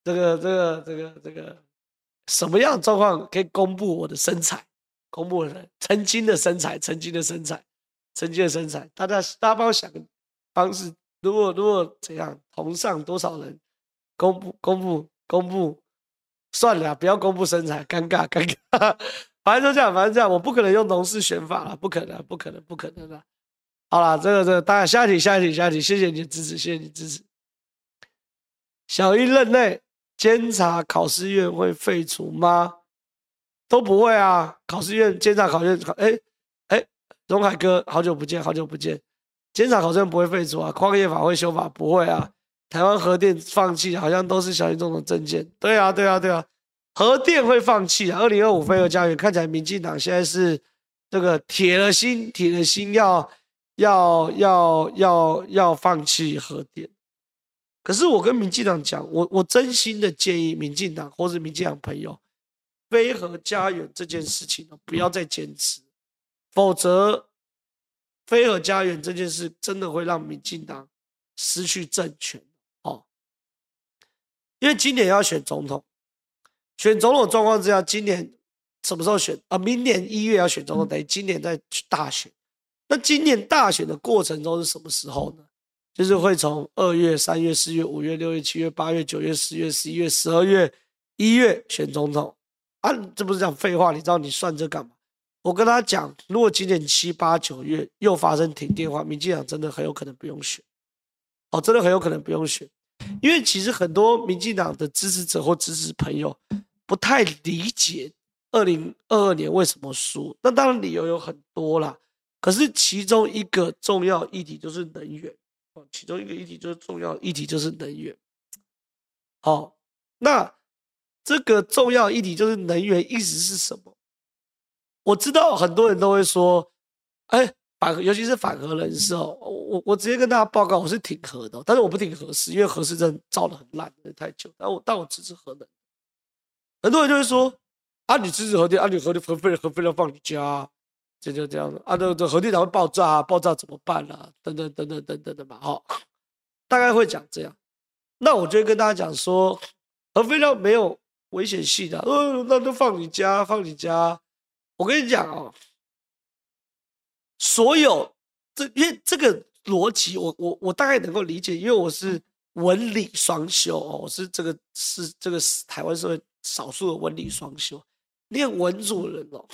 这个这个这个这个什么样状况可以公布我的身材？公布我的曾经的身材，曾经的身材，曾经的身材。大家大家帮我想个方式，如果如果怎样，同上多少人公布公布公布。算了，不要公布身材，尴尬尴尬。反正就这样，反正这样，我不可能用农事选法了，不可能，不可能，不可能的。好了，这个这个，大家下一题，下一题，下一题，谢谢你的支持，谢谢你的支持。小英任内，监察考试院会废除吗？都不会啊，考试院监察考试院，哎哎，荣海哥，好久不见，好久不见。监察考试院不会废除啊，矿业法会修法不会啊。台湾核电放弃，好像都是小英总统政见。对啊，对啊，对啊，核电会放弃啊。二零二五飞核家园，看起来民进党现在是这个铁了心，铁了心要要要要要放弃核电。可是我跟民进党讲，我我真心的建议民进党或是民进党朋友，飞核家园这件事情呢，不要再坚持，否则飞核家园这件事真的会让民进党失去政权。因为今年要选总统，选总统状况之下，今年什么时候选啊？明年一月要选总统，等于今年在大选。那今年大选的过程中是什么时候呢？就是会从二月、三月、四月、五月、六月、七月、八月、九月、十月、十一月、十二月、一月选总统啊？这不是讲废话？你知道你算这干嘛？我跟他讲，如果今年七八九月又发生停电的话，民进党真的很有可能不用选，哦，真的很有可能不用选。因为其实很多民进党的支持者或支持朋友不太理解二零二二年为什么输，那当然理由有很多啦。可是其中一个重要议题就是能源，哦，其中一个议题就是重要议题就是能源。好，那这个重要议题就是能源，意思是什么？我知道很多人都会说，哎。反尤其是反核人士哦，我我直接跟大家报告，我是挺核的，但是我不挺核四，因为核四真的造的很烂，太久。但我但我支持核能。很多人就会说啊，你支持核电，啊，你核电核废核废料放你家，这就这样子啊，这这核电厂会爆炸，爆炸怎么办啊？等等等等等等的嘛，哈，大概会讲这样。那我就会跟大家讲说，核废料没有危险性的，呃，那就放你家，放你家。我跟你讲哦，所有这因为这个逻辑，我我我大概能够理解，因为我是文理双修哦，我是这个是这个是台湾社会少数的文理双修，念文组的人哦，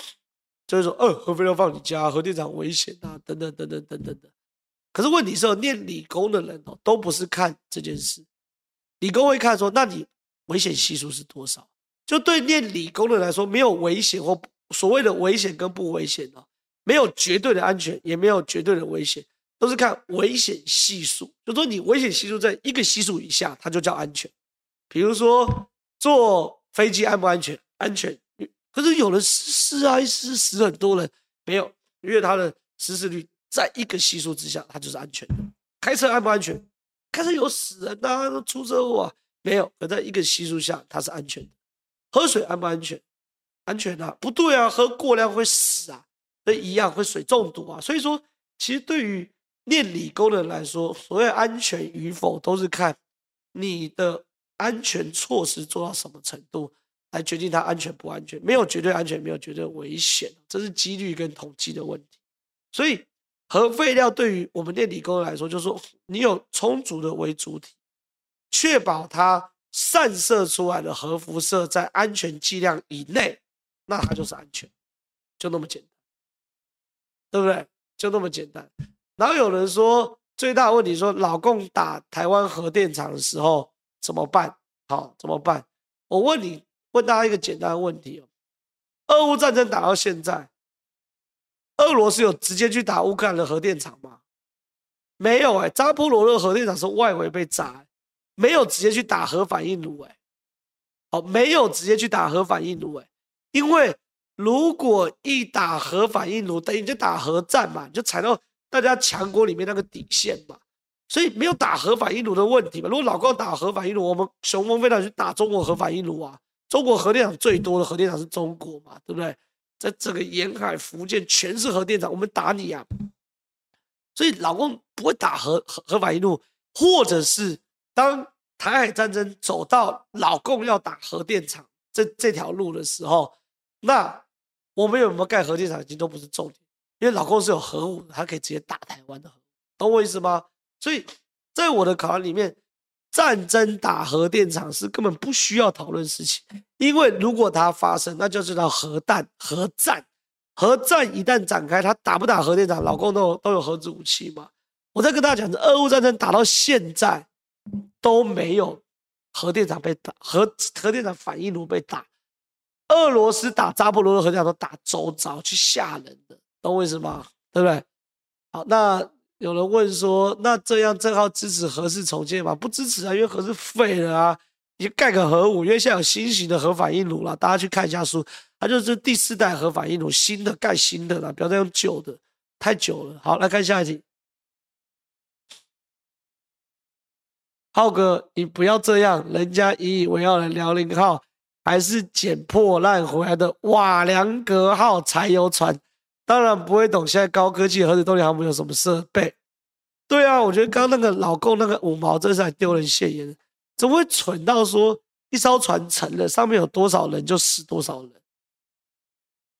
就是说，呃，核废料放你家，核电厂危险啊，等等等等等等的。可是问题是，念理工的人哦，都不是看这件事，理工会看说，那你危险系数是多少？就对念理工的人来说，没有危险或。所谓的危险跟不危险哦，没有绝对的安全，也没有绝对的危险，都是看危险系数。就说你危险系数在一个系数以下，它就叫安全。比如说坐飞机安不安全？安全。可是有人失事啊，失死很多人，没有，因为它的失事率在一个系数之下，它就是安全的。开车安不安全？开车有死人啊，都出车祸啊，没有。可在一个系数下，它是安全的。喝水安不安全？安全啊？不对啊，喝过量会死啊，那一样会水中毒啊。所以说，其实对于念理工的人来说，所谓安全与否，都是看你的安全措施做到什么程度来决定它安全不安全。没有绝对安全，没有绝对危险，这是几率跟统计的问题。所以，核废料对于我们念理工的来说，就是说你有充足的为主体，确保它散射出来的核辐射在安全剂量以内。那它就是安全，就那么简单，对不对？就那么简单。然后有人说，最大的问题说，老共打台湾核电厂的时候怎么办？好，怎么办？我问你，问大家一个简单的问题哦。俄乌战争打到现在，俄罗斯有直接去打乌克兰的核电厂吗？没有哎，扎波罗热核电厂是外围被炸，没有直接去打核反应炉哎，哦，没有直接去打核反应炉哎。因为如果一打核反应炉，等于就打核战嘛，就踩到大家强国里面那个底线嘛，所以没有打核反应炉的问题嘛。如果老共打核反应炉，我们雄风飞弹去打中国核反应炉啊，中国核电厂最多的核电厂是中国嘛，对不对？在整个沿海、福建全是核电厂，我们打你啊！所以老共不会打核核核反应炉，或者是当台海战争走到老共要打核电厂这这条路的时候。那我们有没有盖核电厂已经都不是重点，因为老公是有核武的，他可以直接打台湾的核，懂我意思吗？所以在我的考量里面，战争打核电厂是根本不需要讨论事情，因为如果它发生，那就知道核弹、核战、核战一旦展开，他打不打核电厂，老公都有都有核子武器嘛。我在跟大家讲，俄乌战争打到现在都没有核电厂被打，核核电厂反应炉被打。俄罗斯打扎波罗热核电厂都打周遭去吓人的，懂我意思吗？对不对？好，那有人问说，那这样正好支持核四重建吗？不支持啊，因为核是废了啊，你盖个核武，因为现在有新型的核反应炉了，大家去看一下书，它就是第四代核反应炉，新的盖新的了，不要再用旧的，太久了。好，来看下一题，浩哥，你不要这样，人家引以为傲的辽宁号。还是捡破烂回来的瓦良格号柴油船，当然不会懂现在高科技核子动力航母有什么设备。对啊，我觉得刚刚那个老共那个五毛真是还丢人现眼，怎么会蠢到说一艘船沉了，上面有多少人就死多少人？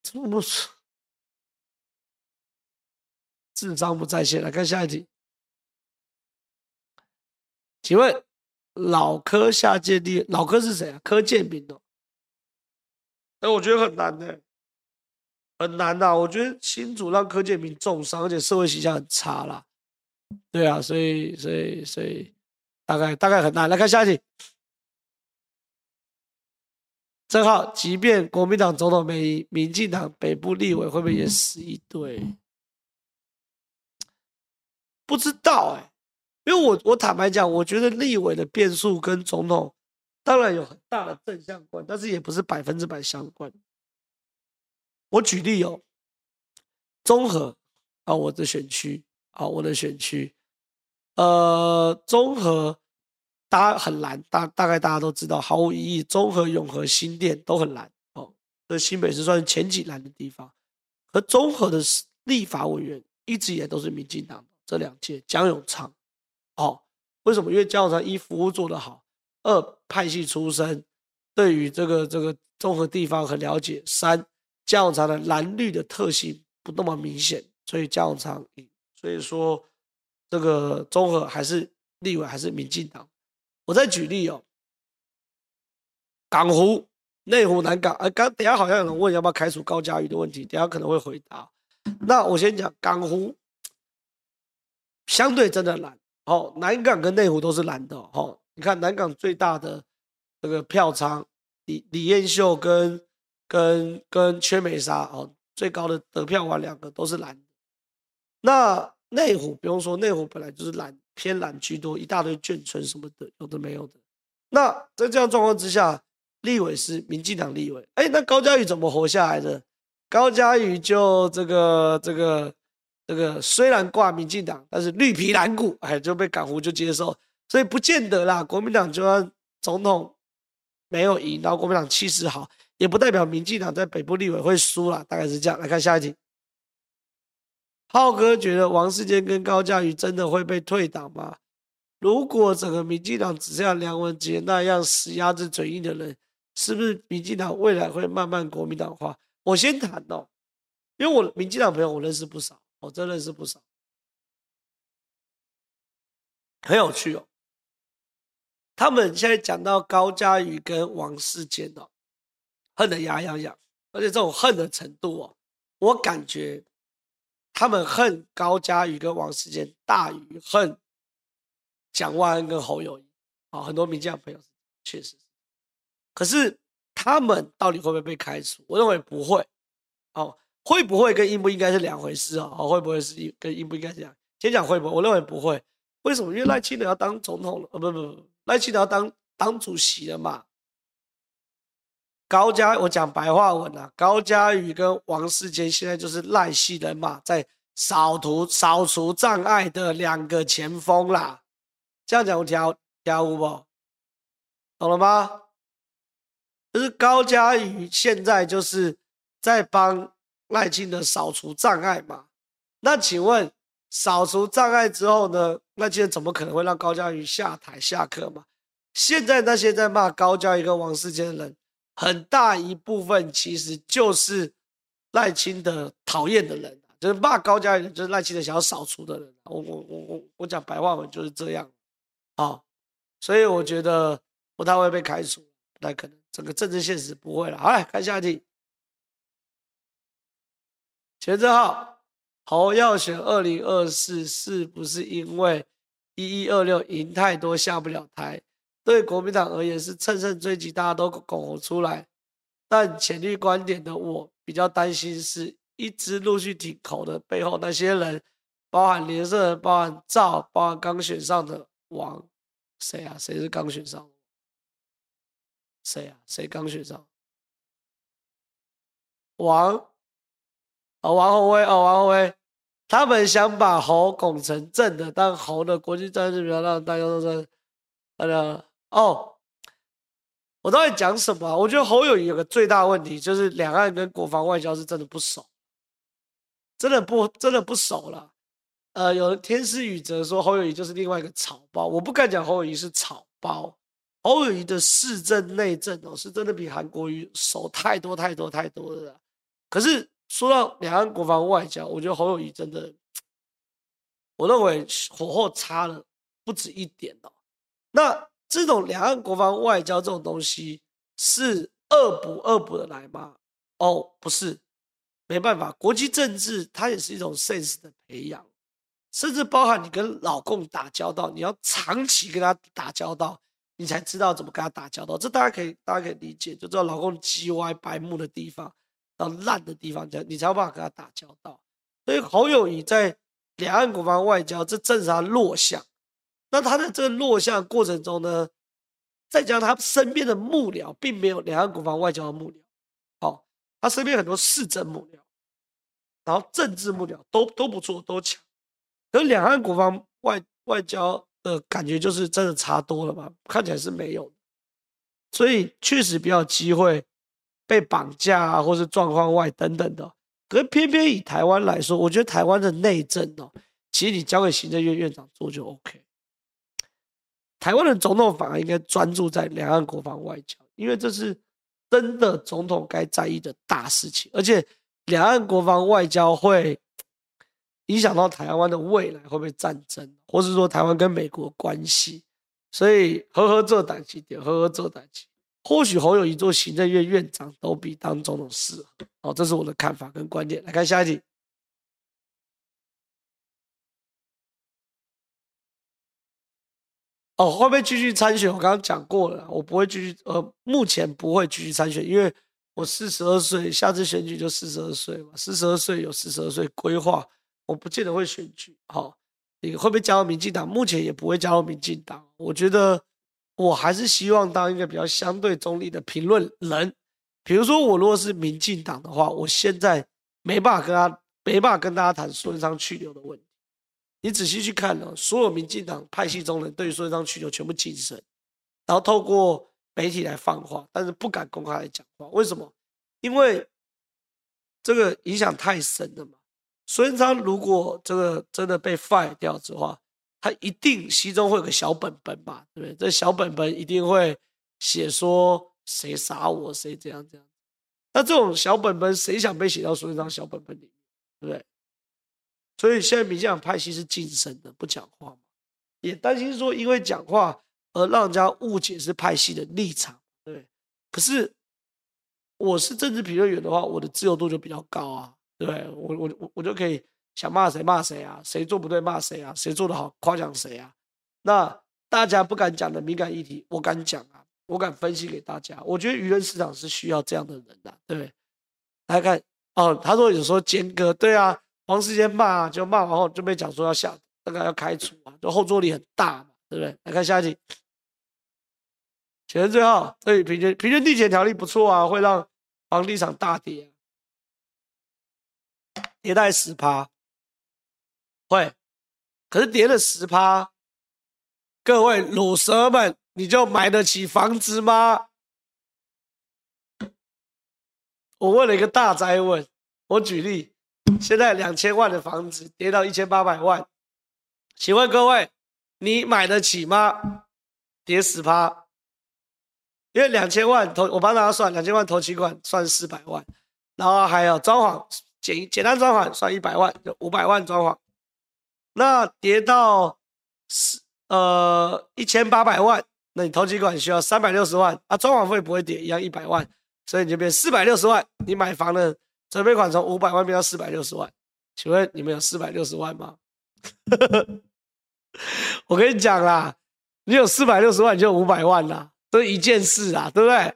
怎么蠢？智商不在线。来看下一题，请问老柯下届地老柯是谁啊？柯建铭哦。哎，我觉得很难呢，很难呐。我觉得新主让柯建铭重伤，而且社会形象很差啦。对啊，所以所以所以大概大概很难。来看下一题，正好，即便国民党总统没赢，民进党北部立委会不会也死一堆？不知道哎，因为我我坦白讲，我觉得立委的变数跟总统。当然有很大的正相关，但是也不是百分之百相关。我举例哦，中和啊，我的选区啊，我的选区，呃，中和大家很蓝，大大概大家都知道，毫无疑义，中和、永和、新店都很蓝哦。这新北市算是前几蓝的地方，而中和的立法委员一直以来都是民进党，这两届江永昌哦。为什么？因为江永昌一服务做得好，二派系出身，对于这个这个综合地方很了解，三江永昌的蓝绿的特性不那么明显，所以江永昌。所以说这个综合还是立委还是民进党。我再举例哦，港湖、内湖、南港，哎，刚等下好像有人问要不要开除高嘉瑜的问题，等下可能会回答。那我先讲港湖，相对真的蓝哦，南港跟内湖都是蓝的哦。你看南港最大的这个票仓李李彦秀跟跟跟缺美莎哦，最高的得票王两个都是蓝的。那内湖不用说，内湖本来就是蓝偏蓝居多，一大堆眷村什么的，有的没有的。那在这样状况之下，立委是民进党立委，哎，那高嘉瑜怎么活下来的？高嘉瑜就这个这个这个虽然挂民进党，但是绿皮蓝骨，哎，就被港湖就接受，所以不见得啦。国民党就算总统没有赢，然后国民党气势好，也不代表民进党在北部立委会输啦。大概是这样。来看下一题，浩哥觉得王世坚跟高嘉瑜真的会被退党吗？如果整个民进党只像梁文杰那样死鸭子嘴硬的人，是不是民进党未来会慢慢国民党化？我先谈哦，因为我民进党朋友我认识不少，我真认识不少，很有趣哦。他们现在讲到高嘉瑜跟王世坚哦，恨得牙痒痒，而且这种恨的程度哦，我感觉他们恨高嘉瑜跟王世坚大于恨蒋万安跟侯友谊啊。很多民进朋友确实，可是。他们到底会不会被开除？我认为不会。哦，会不会跟应不应该是两回事哦。哦，会不会是跟应不应该这样？先讲会不会，我认为不会。为什么？因为赖清德要当总统了，呃，不不不，赖清德要当当主席了嘛。高嘉，我讲白话文啊，高嘉瑜跟王世坚现在就是赖系人马，在扫除扫除障碍的两个前锋啦。这样讲我听听有不？懂了吗？就是高嘉瑜现在就是在帮赖清德扫除障碍嘛？那请问扫除障碍之后呢？那些怎么可能会让高嘉瑜下台下课嘛？现在那些在骂高嘉瑜跟王世坚的人，很大一部分其实就是赖清德讨厌的人，就是骂高嘉瑜，就是赖清德想要扫除的人。我我我我我讲白话文就是这样啊，所以我觉得不太会被开除，不太可能。整个政治现实不会了，好，来看下一题。钱正浩，侯要选二零二四，是不是因为一一二六赢太多下不了台？对国民党而言是乘胜追击，大家都拱出来。但浅绿观点的我比较担心，是一直陆续挺侯的背后那些人，包含连胜，包含赵，包含刚选上的王，谁啊？谁是刚选上？谁啊？谁刚选上？王哦，王鸿薇哦，王鸿薇，他们想把侯拱成正的，但侯的国际战略比较让大家都在大家哦。我到底讲什么？我觉得侯友谊有个最大问题，就是两岸跟国防外交是真的不熟，真的不真的不熟了。呃，有天师宇哲说侯友谊就是另外一个草包，我不敢讲侯友谊是草包。侯友谊的市政内政哦，是真的比韩国瑜熟太多太多太多的。可是说到两岸国防外交，我觉得侯友谊真的，我认为火候差了不止一点哦。那这种两岸国防外交这种东西是恶补恶补的来吗？哦，不是，没办法，国际政治它也是一种 sense 的培养，甚至包含你跟老共打交道，你要长期跟他打交道。你才知道怎么跟他打交道，这大家可以大家可以理解，就知道老公叽歪白目的地方，到烂的地方，这样你才有办法跟他打交道。所以侯友宜在两岸国防外交，这正是他弱项。那他的这个弱项过程中呢，再加上他身边的幕僚，并没有两岸国防外交的幕僚，好，他身边很多市政幕僚，然后政治幕僚都都不错，都强。可两岸国防外外交。的，感觉就是真的差多了吧？看起来是没有，所以确实比较机会被绑架啊，或是状况外等等的。可是偏偏以台湾来说，我觉得台湾的内政哦，其实你交给行政院院长做就 OK。台湾的总统反而应该专注在两岸国防外交，因为这是真的总统该在意的大事情，而且两岸国防外交会影响到台湾的未来会不会战争，或是说台湾跟美国关系，所以呵呵做胆机点，呵呵做胆机，或许侯友宜做行政院院长都比当总统适合。哦，这是我的看法跟观点。来看下一题。哦，会不会继续参选？我刚刚讲过了，我不会继续，呃，目前不会继续参选，因为我四十二岁，下次选举就四十二岁嘛，四十二岁有四十二岁规划，我不见得会选举。好、哦，你会不会加入民进党？目前也不会加入民进党。我觉得我还是希望当一个比较相对中立的评论人。比如说，我如果是民进党的话，我现在没办法跟他，没办法跟大家谈苏贞昌去留的问题。你仔细去看呢、哦，所有民进党派系中人对于苏贞昌去留全部谨慎，然后透过媒体来放话，但是不敢公开来讲话。为什么？因为这个影响太深了嘛。孙昌如果这个真的被 fire 掉之后，他一定心中会有个小本本嘛，对不对？这小本本一定会写说谁杀我，谁这样这样。那这种小本本，谁想被写到苏贞昌小本本里，对不对？所以现在民进党派系是噤声的，不讲话嘛，也担心说因为讲话而让人家误解是派系的立场，对。可是我是政治评论员的话，我的自由度就比较高啊，对不对？我我我我就可以想骂谁骂谁啊，谁做不对骂谁啊，谁做得好夸奖谁啊。那大家不敢讲的敏感议题，我敢讲啊，我敢分析给大家。我觉得舆论市场是需要这样的人的，对不对？来看哦，他说有时候间隔，对啊。黄世坚骂啊，就骂完后就被讲说要下，大概要开除啊，就后坐力很大嘛，对不对？来看下一题，选最后，对平均平均地权条例不错啊，会让房地产大跌，跌大概十趴，会，可是跌了十趴，各位卤蛇们，你就买得起房子吗？我问了一个大哉问，我举例。现在两千万的房子跌到一千八百万，请问各位，你买得起吗？跌十趴，因为两千万投，我帮大家算，两千万投期款算四百万，然后还有装潢简简单装潢算一百万，就五百万装潢，那跌到十呃一千八百万，那你头期款需要三百六十万啊，装潢费不会跌，一样一百万，所以你就变四百六十万，你买房的。准备款从五百万变到四百六十万，请问你们有四百六十万吗？我跟你讲啦，你有四百六十万，你就五百万啦，这是一件事啊，对不对？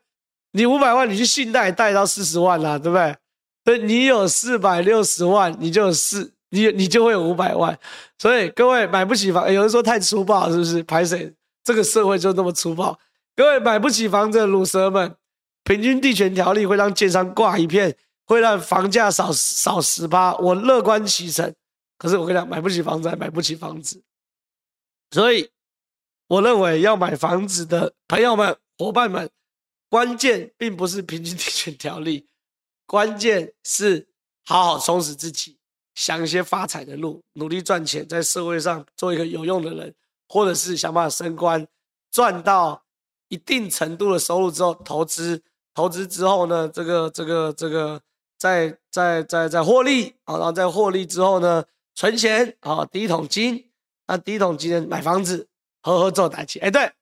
你五百万，你去信贷贷到四十万啦，对不对？所以你有四百六十万，你就有四，你你就会有五百万。所以各位买不起房，有人说太粗暴，是不是？拍谁？这个社会就那么粗暴。各位买不起房子的鲁蛇们，平均地权条例会让建商挂一片。会让房价少少十八，我乐观其成。可是我跟你讲，买不起房子还买不起房子，所以我认为要买房子的朋友们、伙伴们，关键并不是平均地权条例，关键是好好充实自己，想一些发财的路，努力赚钱，在社会上做一个有用的人，或者是想办法升官，赚到一定程度的收入之后投资，投资之后呢，这个这个这个。再再再再获利啊，然后再获利之后呢，存钱啊，第一桶金，那第一桶金呢，买房子，呵呵做代志，哎，对，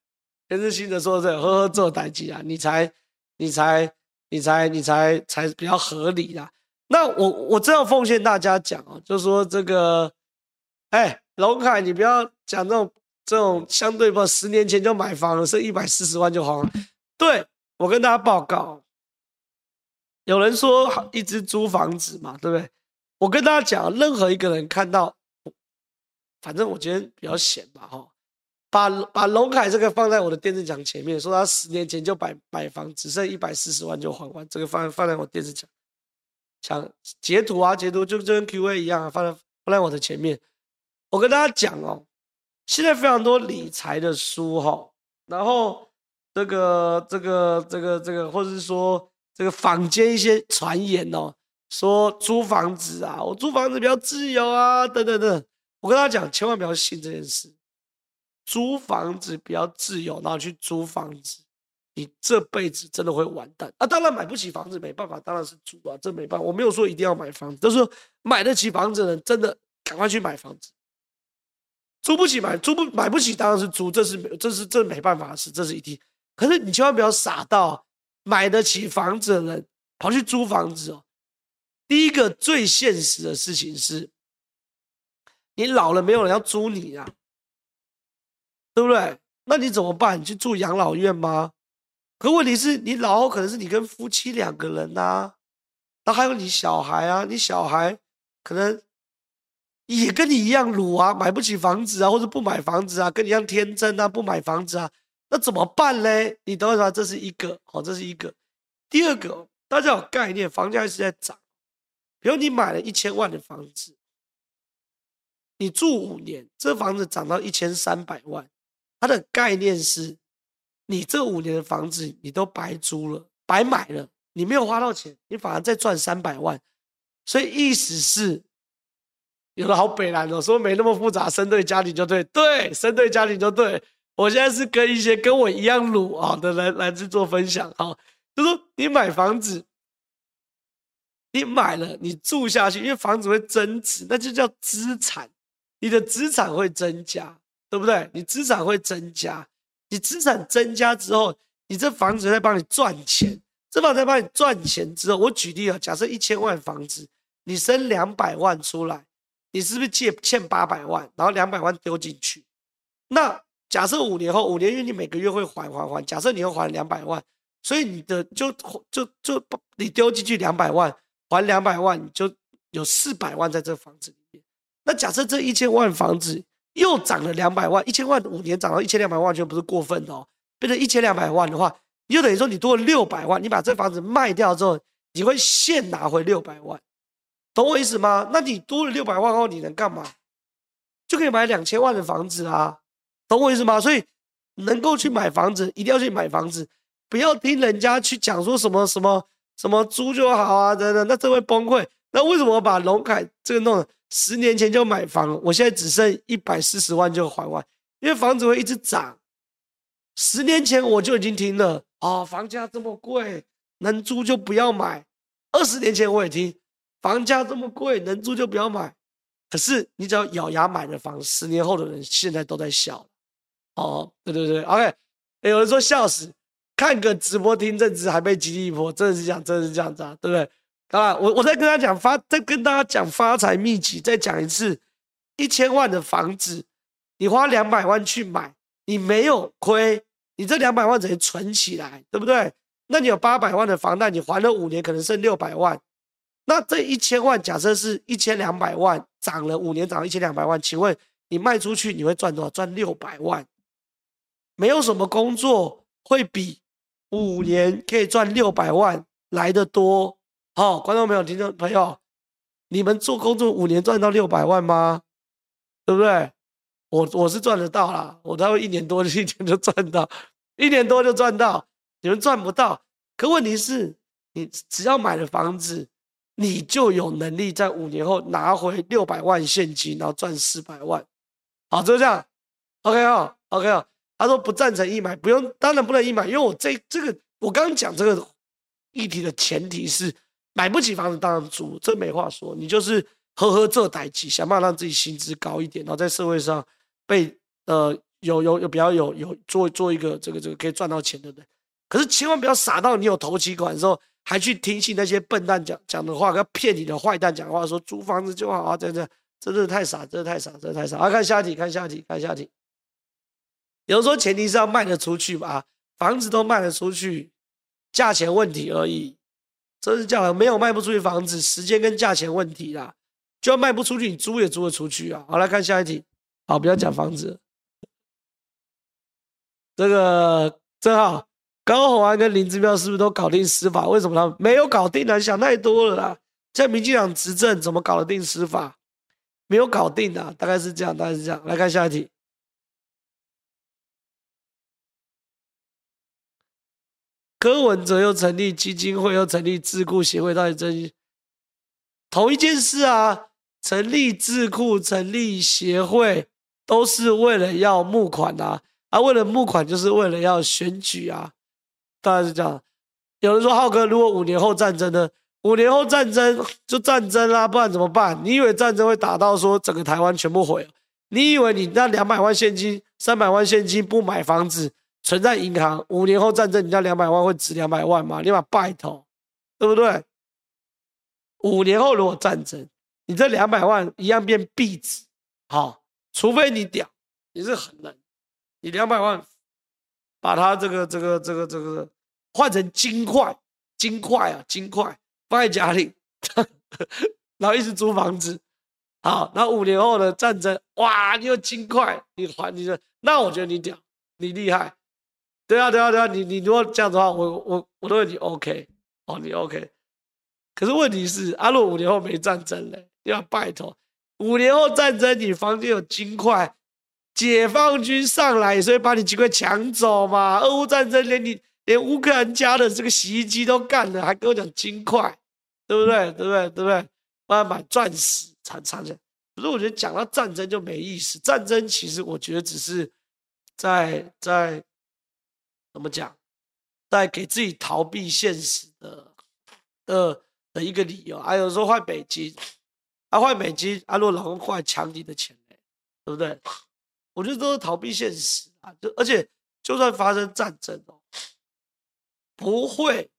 天之新的说的这呵呵做代志啊，你才你才你才你才才比较合理啦。那我我真要奉劝大家讲哦，就说这个，哎，龙凯，你不要讲这种这种相对不，十年前就买房了，是一百四十万就好了。对，我跟大家报告。有人说一直租房子嘛，对不对？我跟大家讲，任何一个人看到，反正我今天比较闲嘛，哈，把把龙凯这个放在我的电视墙前面，说他十年前就买买房，只剩一百四十万就还完，这个放放在我电视墙，想截图啊，截图就就跟 Q&A 一样啊，放在放在我的前面。我跟大家讲哦，现在非常多理财的书哈，然后这个这个这个这个，或者是说。这个坊间一些传言哦，说租房子啊，我租房子比较自由啊，等等等。我跟他讲，千万不要信这件事。租房子比较自由，然后去租房子，你这辈子真的会完蛋啊！当然买不起房子没办法，当然是租啊，这没办法。我没有说一定要买房子，就是买得起房子的人真的赶快去买房子。租不起买，租不买不起当然是租，这是没这是这没办法的事，这是一定。可是你千万不要傻到买得起房子的人跑去租房子哦。第一个最现实的事情是，你老了没有人要租你啊。对不对？那你怎么办？你去住养老院吗？可问题是你老后可能是你跟夫妻两个人呐，那还有你小孩啊，你小孩可能也跟你一样鲁啊，买不起房子啊，或者不买房子啊，跟你一样天真啊，不买房子啊，那怎么办嘞？你等会说这是一个，好，这是一个。第二个，大家有概念，房价一直在涨。比如你买了一千万的房子，你住五年，这房子涨到一千三百万。它的概念是，你这五年的房子你都白租了，白买了，你没有花到钱，你反而再赚三百万，所以意思是，有的好北南哦，说没那么复杂，生对家庭就对，对，生对家庭就对。我现在是跟一些跟我一样鲁啊的人来去做分享，好，就说你买房子，你买了，你住下去，因为房子会增值，那就叫资产，你的资产会增加。对不对？你资产会增加，你资产增加之后，你这房子在帮你赚钱，这房子在帮你赚钱之后，我举例啊，假设一千万房子，你生两百万出来，你是不是借欠八百万，然后两百万丢进去？那假设五年后，五年因为你每个月会还还还，假设你要还两百万，所以你的就就就你丢进去两百万，还两百万，你就有四百万在这房子里面。那假设这一千万房子。又涨了两百万，一千万五年涨到一千两百万，就不是过分的哦。变成一千两百万的话，又等于说你多了六百万。你把这房子卖掉之后，你会现拿回六百万，懂我意思吗？那你多了六百万后，你能干嘛？就可以买两千万的房子啊，懂我意思吗？所以能够去买房子，一定要去买房子，不要听人家去讲说什么什么什么租就好啊，等等，那这会崩溃。那为什么把龙凯这个弄了？十年前就买房，我现在只剩一百四十万就还完，因为房子会一直涨。十年前我就已经听了，哦，房价这么贵，能租就不要买。二十年前我也听，房价这么贵，能租就不要买。可是你只要咬牙买了房，十年后的人现在都在笑。哦，对对对，OK。有人说笑死，看个直播听政治还被激励一波，真的是这样，真的是这样子啊，对不对？啊！我我再跟他讲发，再跟大家讲发财秘籍，再讲一次，一千万的房子，你花两百万去买，你没有亏，你这两百万等于存起来，对不对？那你有八百万的房贷，你还了五年，可能剩六百万，那这一千万假设是一千两百万，涨了五年，涨一千两百万，请问你卖出去你会赚多少？赚六百万，没有什么工作会比五年可以赚六百万来的多。好、观众朋友、听众朋友，你们做工作五年赚到六百万吗？对不对？我我是赚得到啦，我才会一年多 一年就赚到，一年多就赚到，你们赚不到。可问题是，你只要买了房子，你就有能力在五年后拿回六百万现金，然后赚四百万。好，就这样。OK 哦，OK 哦。他说不赞成一买，不用，当然不能一买，因为我这这个我刚刚讲这个议题的前提是。买不起房子当然租，这没话说。你就是呵呵这代志，想办法让自己薪资高一点，然后在社会上被呃有有有比较有有做做一个这个这个可以赚到钱的人。可是千万不要傻到你有头期款的时候，还去听信那些笨蛋讲讲的话，跟骗你的坏蛋讲话，说租房子就好啊，这这真的太傻，真的太傻，真的太傻。啊，看下题，看下题，看下题。有人说前提是要卖得出去吧，房子都卖得出去，价钱问题而已。真是叫没有卖不出去房子，时间跟价钱问题啦，就算卖不出去，你租也租得出去啊。好，来看下一题。好，不要讲房子。这个正好，高虹安跟林志妙是不是都搞定司法？为什么他们没有搞定呢？你想太多了啦。在民进党执政，怎么搞得定司法？没有搞定的，大概是这样，大概是这样。来看下一题。柯文哲又成立基金会，又成立智库协会，到底真同一件事啊？成立智库、成立协会都是为了要募款啊，啊，为了募款就是为了要选举啊，大概是这样。有人说浩哥，如果五年后战争呢？五年后战争就战争啦，不然怎么办？你以为战争会打到说整个台湾全部毁？你以为你那两百万现金、三百万现金不买房子存在银行，五年后战争你那两百万会值两百万吗？你把拜托，对不对？五年后如果战争，你这两百万一样变壁纸，好，除非你屌，你是狠人，你两百万把它这个这个这个这个换成金块，金块啊，金块。放在家里，然后一直租房子，好，那五年后的战争，哇，你有金块，你还你的，那我觉得你屌，你厉害，对啊，对啊，对啊，你你如果这样子的话，我我我都问你 OK，哦，你 OK，可是问题是，阿洛五年后没战争嘞，要拜托，五年后战争，你房间有金块，解放军上来所以把你金块抢走嘛？俄乌战争连你连乌克兰家的这个洗衣机都干了，还跟我讲金块。对不对？对不对？对不对？帮他买钻石，藏藏起来。可是我觉得讲到战争就没意思。战争其实我觉得只是在在怎么讲，在给自己逃避现实的的的一个理由。还有说换美金，啊换美金，啊如果老公过来抢你的钱嘞，对不对？我觉得都是逃避现实啊。就而且就算发生战争哦，不会。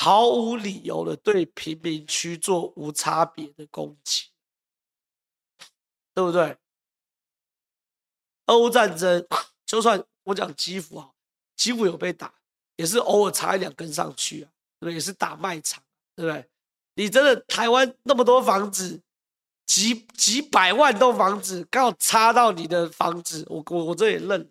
毫无理由的对平民区做无差别的攻击，对不对？俄乌战争，就算我讲基辅啊，几乎有被打，也是偶尔插一两根上去啊，对不对？也是打卖场，对不对？你真的台湾那么多房子，几几百万栋房子，刚好插到你的房子，我我我这也认。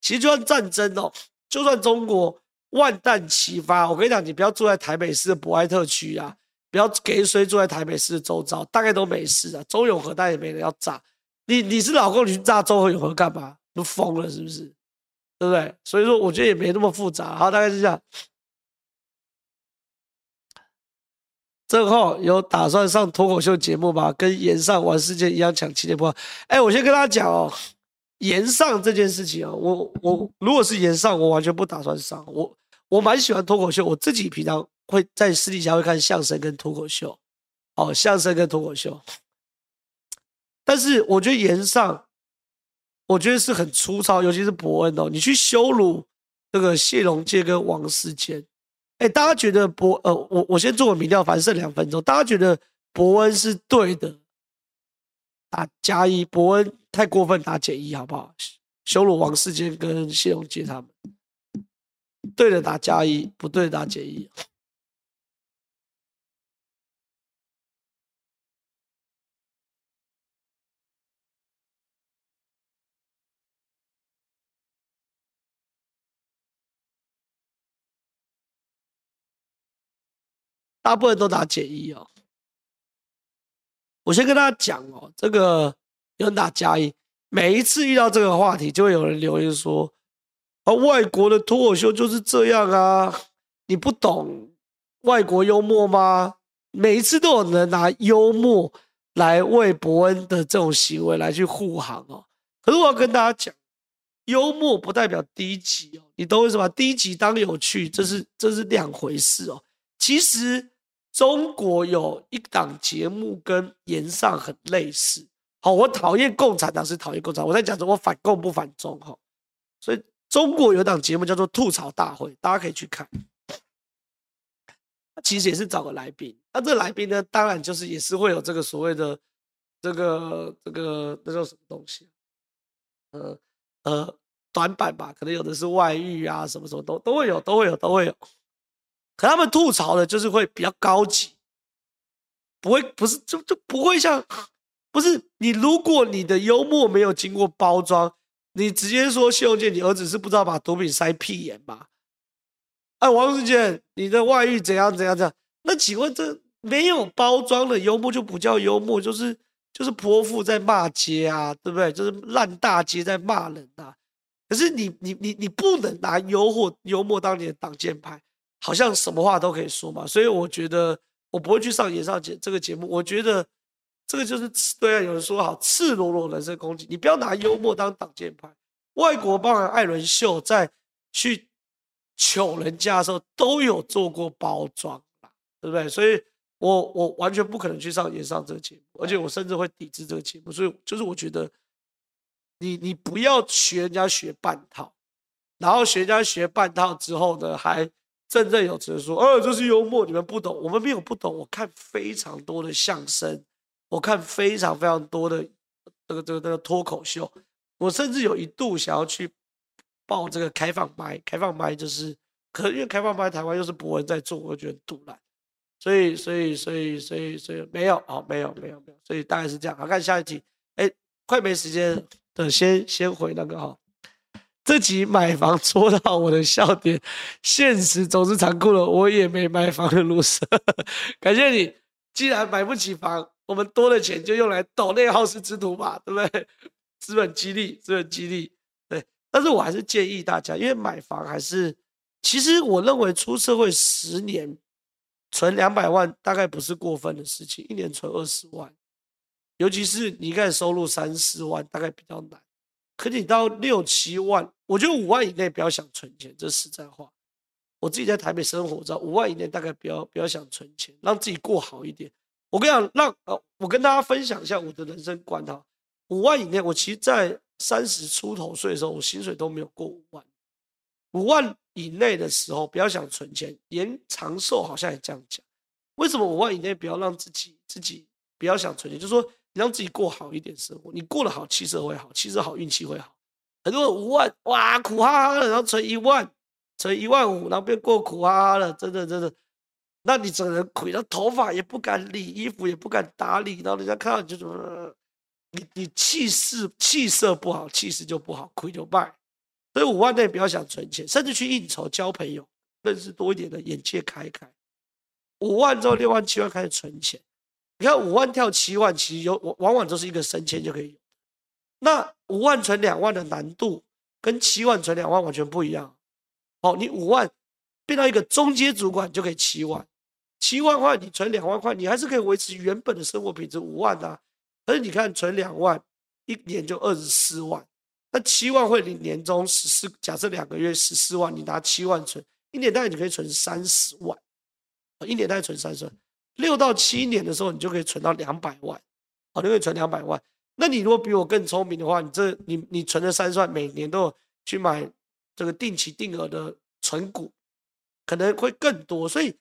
其实就算战争哦，就算中国。万弹齐发，我跟你讲，你不要住在台北市的博爱特区啊，不要给谁住在台北市的周遭，大概都没事啊。中永和大概也没人要炸，你你是老公，你去炸中永和干嘛？都疯了是不是？对不对？所以说，我觉得也没那么复杂。好，大概是这样。郑浩有打算上脱口秀节目吗？跟炎上玩世界一样抢七点播。哎，我先跟大家讲哦。炎上这件事情啊，我我如果是炎上，我完全不打算上。我我蛮喜欢脱口秀，我自己平常会在私底下会看相声跟脱口秀，哦，相声跟脱口秀。但是我觉得炎上，我觉得是很粗糙，尤其是伯恩哦，你去羞辱这个谢龙介跟王世坚，哎，大家觉得伯呃，我我先做个民调，反正剩两分钟，大家觉得伯恩是对的？打加一，伯恩太过分，打减一，好不好？羞辱王世坚跟谢龙介他们，对的打加一，不对的打减一。大部分都打减一哦。我先跟大家讲哦，这个有人打加一，每一次遇到这个话题，就会有人留言说：“啊，外国的脱口秀就是这样啊，你不懂外国幽默吗？”每一次都有人拿幽默来为伯恩的这种行为来去护航哦。可是我要跟大家讲，幽默不代表低级哦，你懂我意思吧？低级当有趣，这是这是两回事哦。其实。中国有一档节目跟炎上很类似，好，我讨厌共产党是讨厌共产党，我在讲什么反共不反中哈，所以中国有档节目叫做吐槽大会，大家可以去看。其实也是找个来宾，那这来宾呢，当然就是也是会有这个所谓的这个这个那叫什么东西，呃呃短板吧，可能有的是外遇啊，什么什么都都会有，都会有，都会有。可他们吐槽的就是会比较高级，不会不是就就不会像，不是你如果你的幽默没有经过包装，你直接说谢龙介你儿子是不知道把毒品塞屁眼吧？哎，王世坚你的外遇怎样怎样怎样？那请问这没有包装的幽默就不叫幽默，就是就是泼妇在骂街啊，对不对？就是烂大街在骂人啊。可是你你你你不能拿幽默幽默当你的挡箭牌。好像什么话都可以说嘛，所以我觉得我不会去上演上节这个节目。我觉得这个就是对啊，有人说好赤裸裸人身攻击，你不要拿幽默当挡箭牌。外国包含艾伦秀在去求人家的时候都有做过包装，对不对？所以我我完全不可能去上演上这个节目，而且我甚至会抵制这个节目。所以就是我觉得你你不要学人家学半套，然后学人家学半套之后呢，还振振有词的说，哦，这是幽默，你们不懂，我们没有不懂。我看非常多的相声，我看非常非常多的这个这个这个脱口秀。我甚至有一度想要去报这个开放麦，开放麦就是，可能因为开放麦台湾又是博文在做，我觉得赌烂，所以所以所以所以所以没有啊，没有没有没有，所以大概是这样。好，看下一题，哎，快没时间，等先先回那个哈。这集买房戳到我的笑点，现实总是残酷的，我也没买房的路上，感谢你，既然买不起房，我们多的钱就用来抖内好事之徒吧，对不对？资本激励，资本激励，对，但是我还是建议大家，因为买房还是，其实我认为出社会十年存两百万大概不是过分的事情，一年存二十万，尤其是你开始收入三四万，大概比较难。可你到六七万，我觉得五万以内不要想存钱，这是实在话。我自己在台北生活，知道五万以内大概不要不要想存钱，让自己过好一点。我跟你讲，让呃，我跟大家分享一下我的人生观哈。五万以内，我其实，在三十出头岁的时候，我薪水都没有过五万。五万以内的时候，不要想存钱，延长寿好像也这样讲。为什么五万以内不要让自己自己不要想存钱？就是说，让自己过好一点生活，你过得好，气色会好，气色好，运气会好。很多人五万哇，苦哈哈的，然后存一万，存一万五，然后变过苦哈哈的，真的真的，那你整个人亏，然后头发也不敢理，衣服也不敢打理，然后人家看到你就怎么。你你气势气色不好，气势就不好，亏就败。所以五万内不要想存钱，甚至去应酬、交朋友、认识多一点的，眼界开开。五万之后，六万、七万开始存钱。你看五万跳七万，其实有往往都是一个升迁就可以。那五万存两万的难度跟七万存两万完全不一样。好，你五万变到一个中阶主管就可以七万，七万块你存两万块，你还是可以维持原本的生活品质。五万啊。可是你看，存两万，一年就二十四万，那七万会领年终十四，假设两个月十四万，你拿七万存，一年大概你可以存三十万，一年大概存三十万，六到七年的时候，你就可以存到两百万，好，你可以存两百万。那你如果比我更聪明的话，你这你你存了三十万，每年都有去买这个定期定额的存股，可能会更多。所以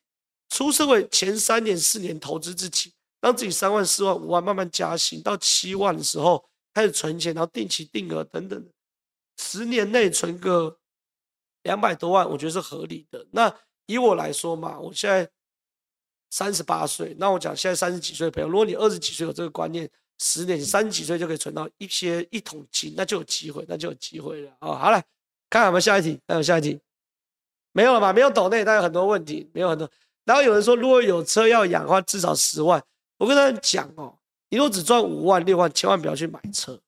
出社会前三年四年投资自己。让自己三万、四万、五万慢慢加薪，到七万的时候开始存钱，然后定期定额等等，十年内存个两百多万，我觉得是合理的。那以我来说嘛，我现在三十八岁，那我讲现在三十几岁的朋友，如果你二十几岁有这个观念，十年三十几岁就可以存到一些一桶金，那就有机会，那就有机会了啊！好了，看看有没有下一题，还有下一题，没有了吧？没有抖内，但有很多问题，没有很多。然后有人说，如果有车要养的话，至少十万。我跟他讲哦，你如果只赚五万六万，千万不要去买车。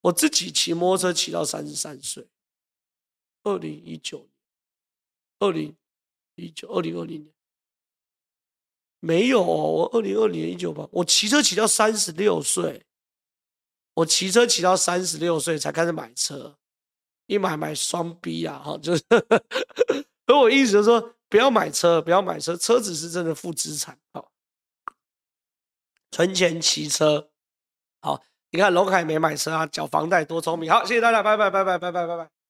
我自己骑摩托车骑到三十三岁，二零一九年，二零一九，二零二零年没有哦，我二零二年一九吧，我骑车骑到三十六岁，我骑车骑到三十六岁才开始买车，一买买双 B 啊，哈，就是。所以我意思就是说，不要买车，不要买车，车子是真的负资产，好，存钱骑车，好，你看龙海没买车啊，缴房贷多聪明，好，谢谢大家，拜拜拜拜拜拜拜拜。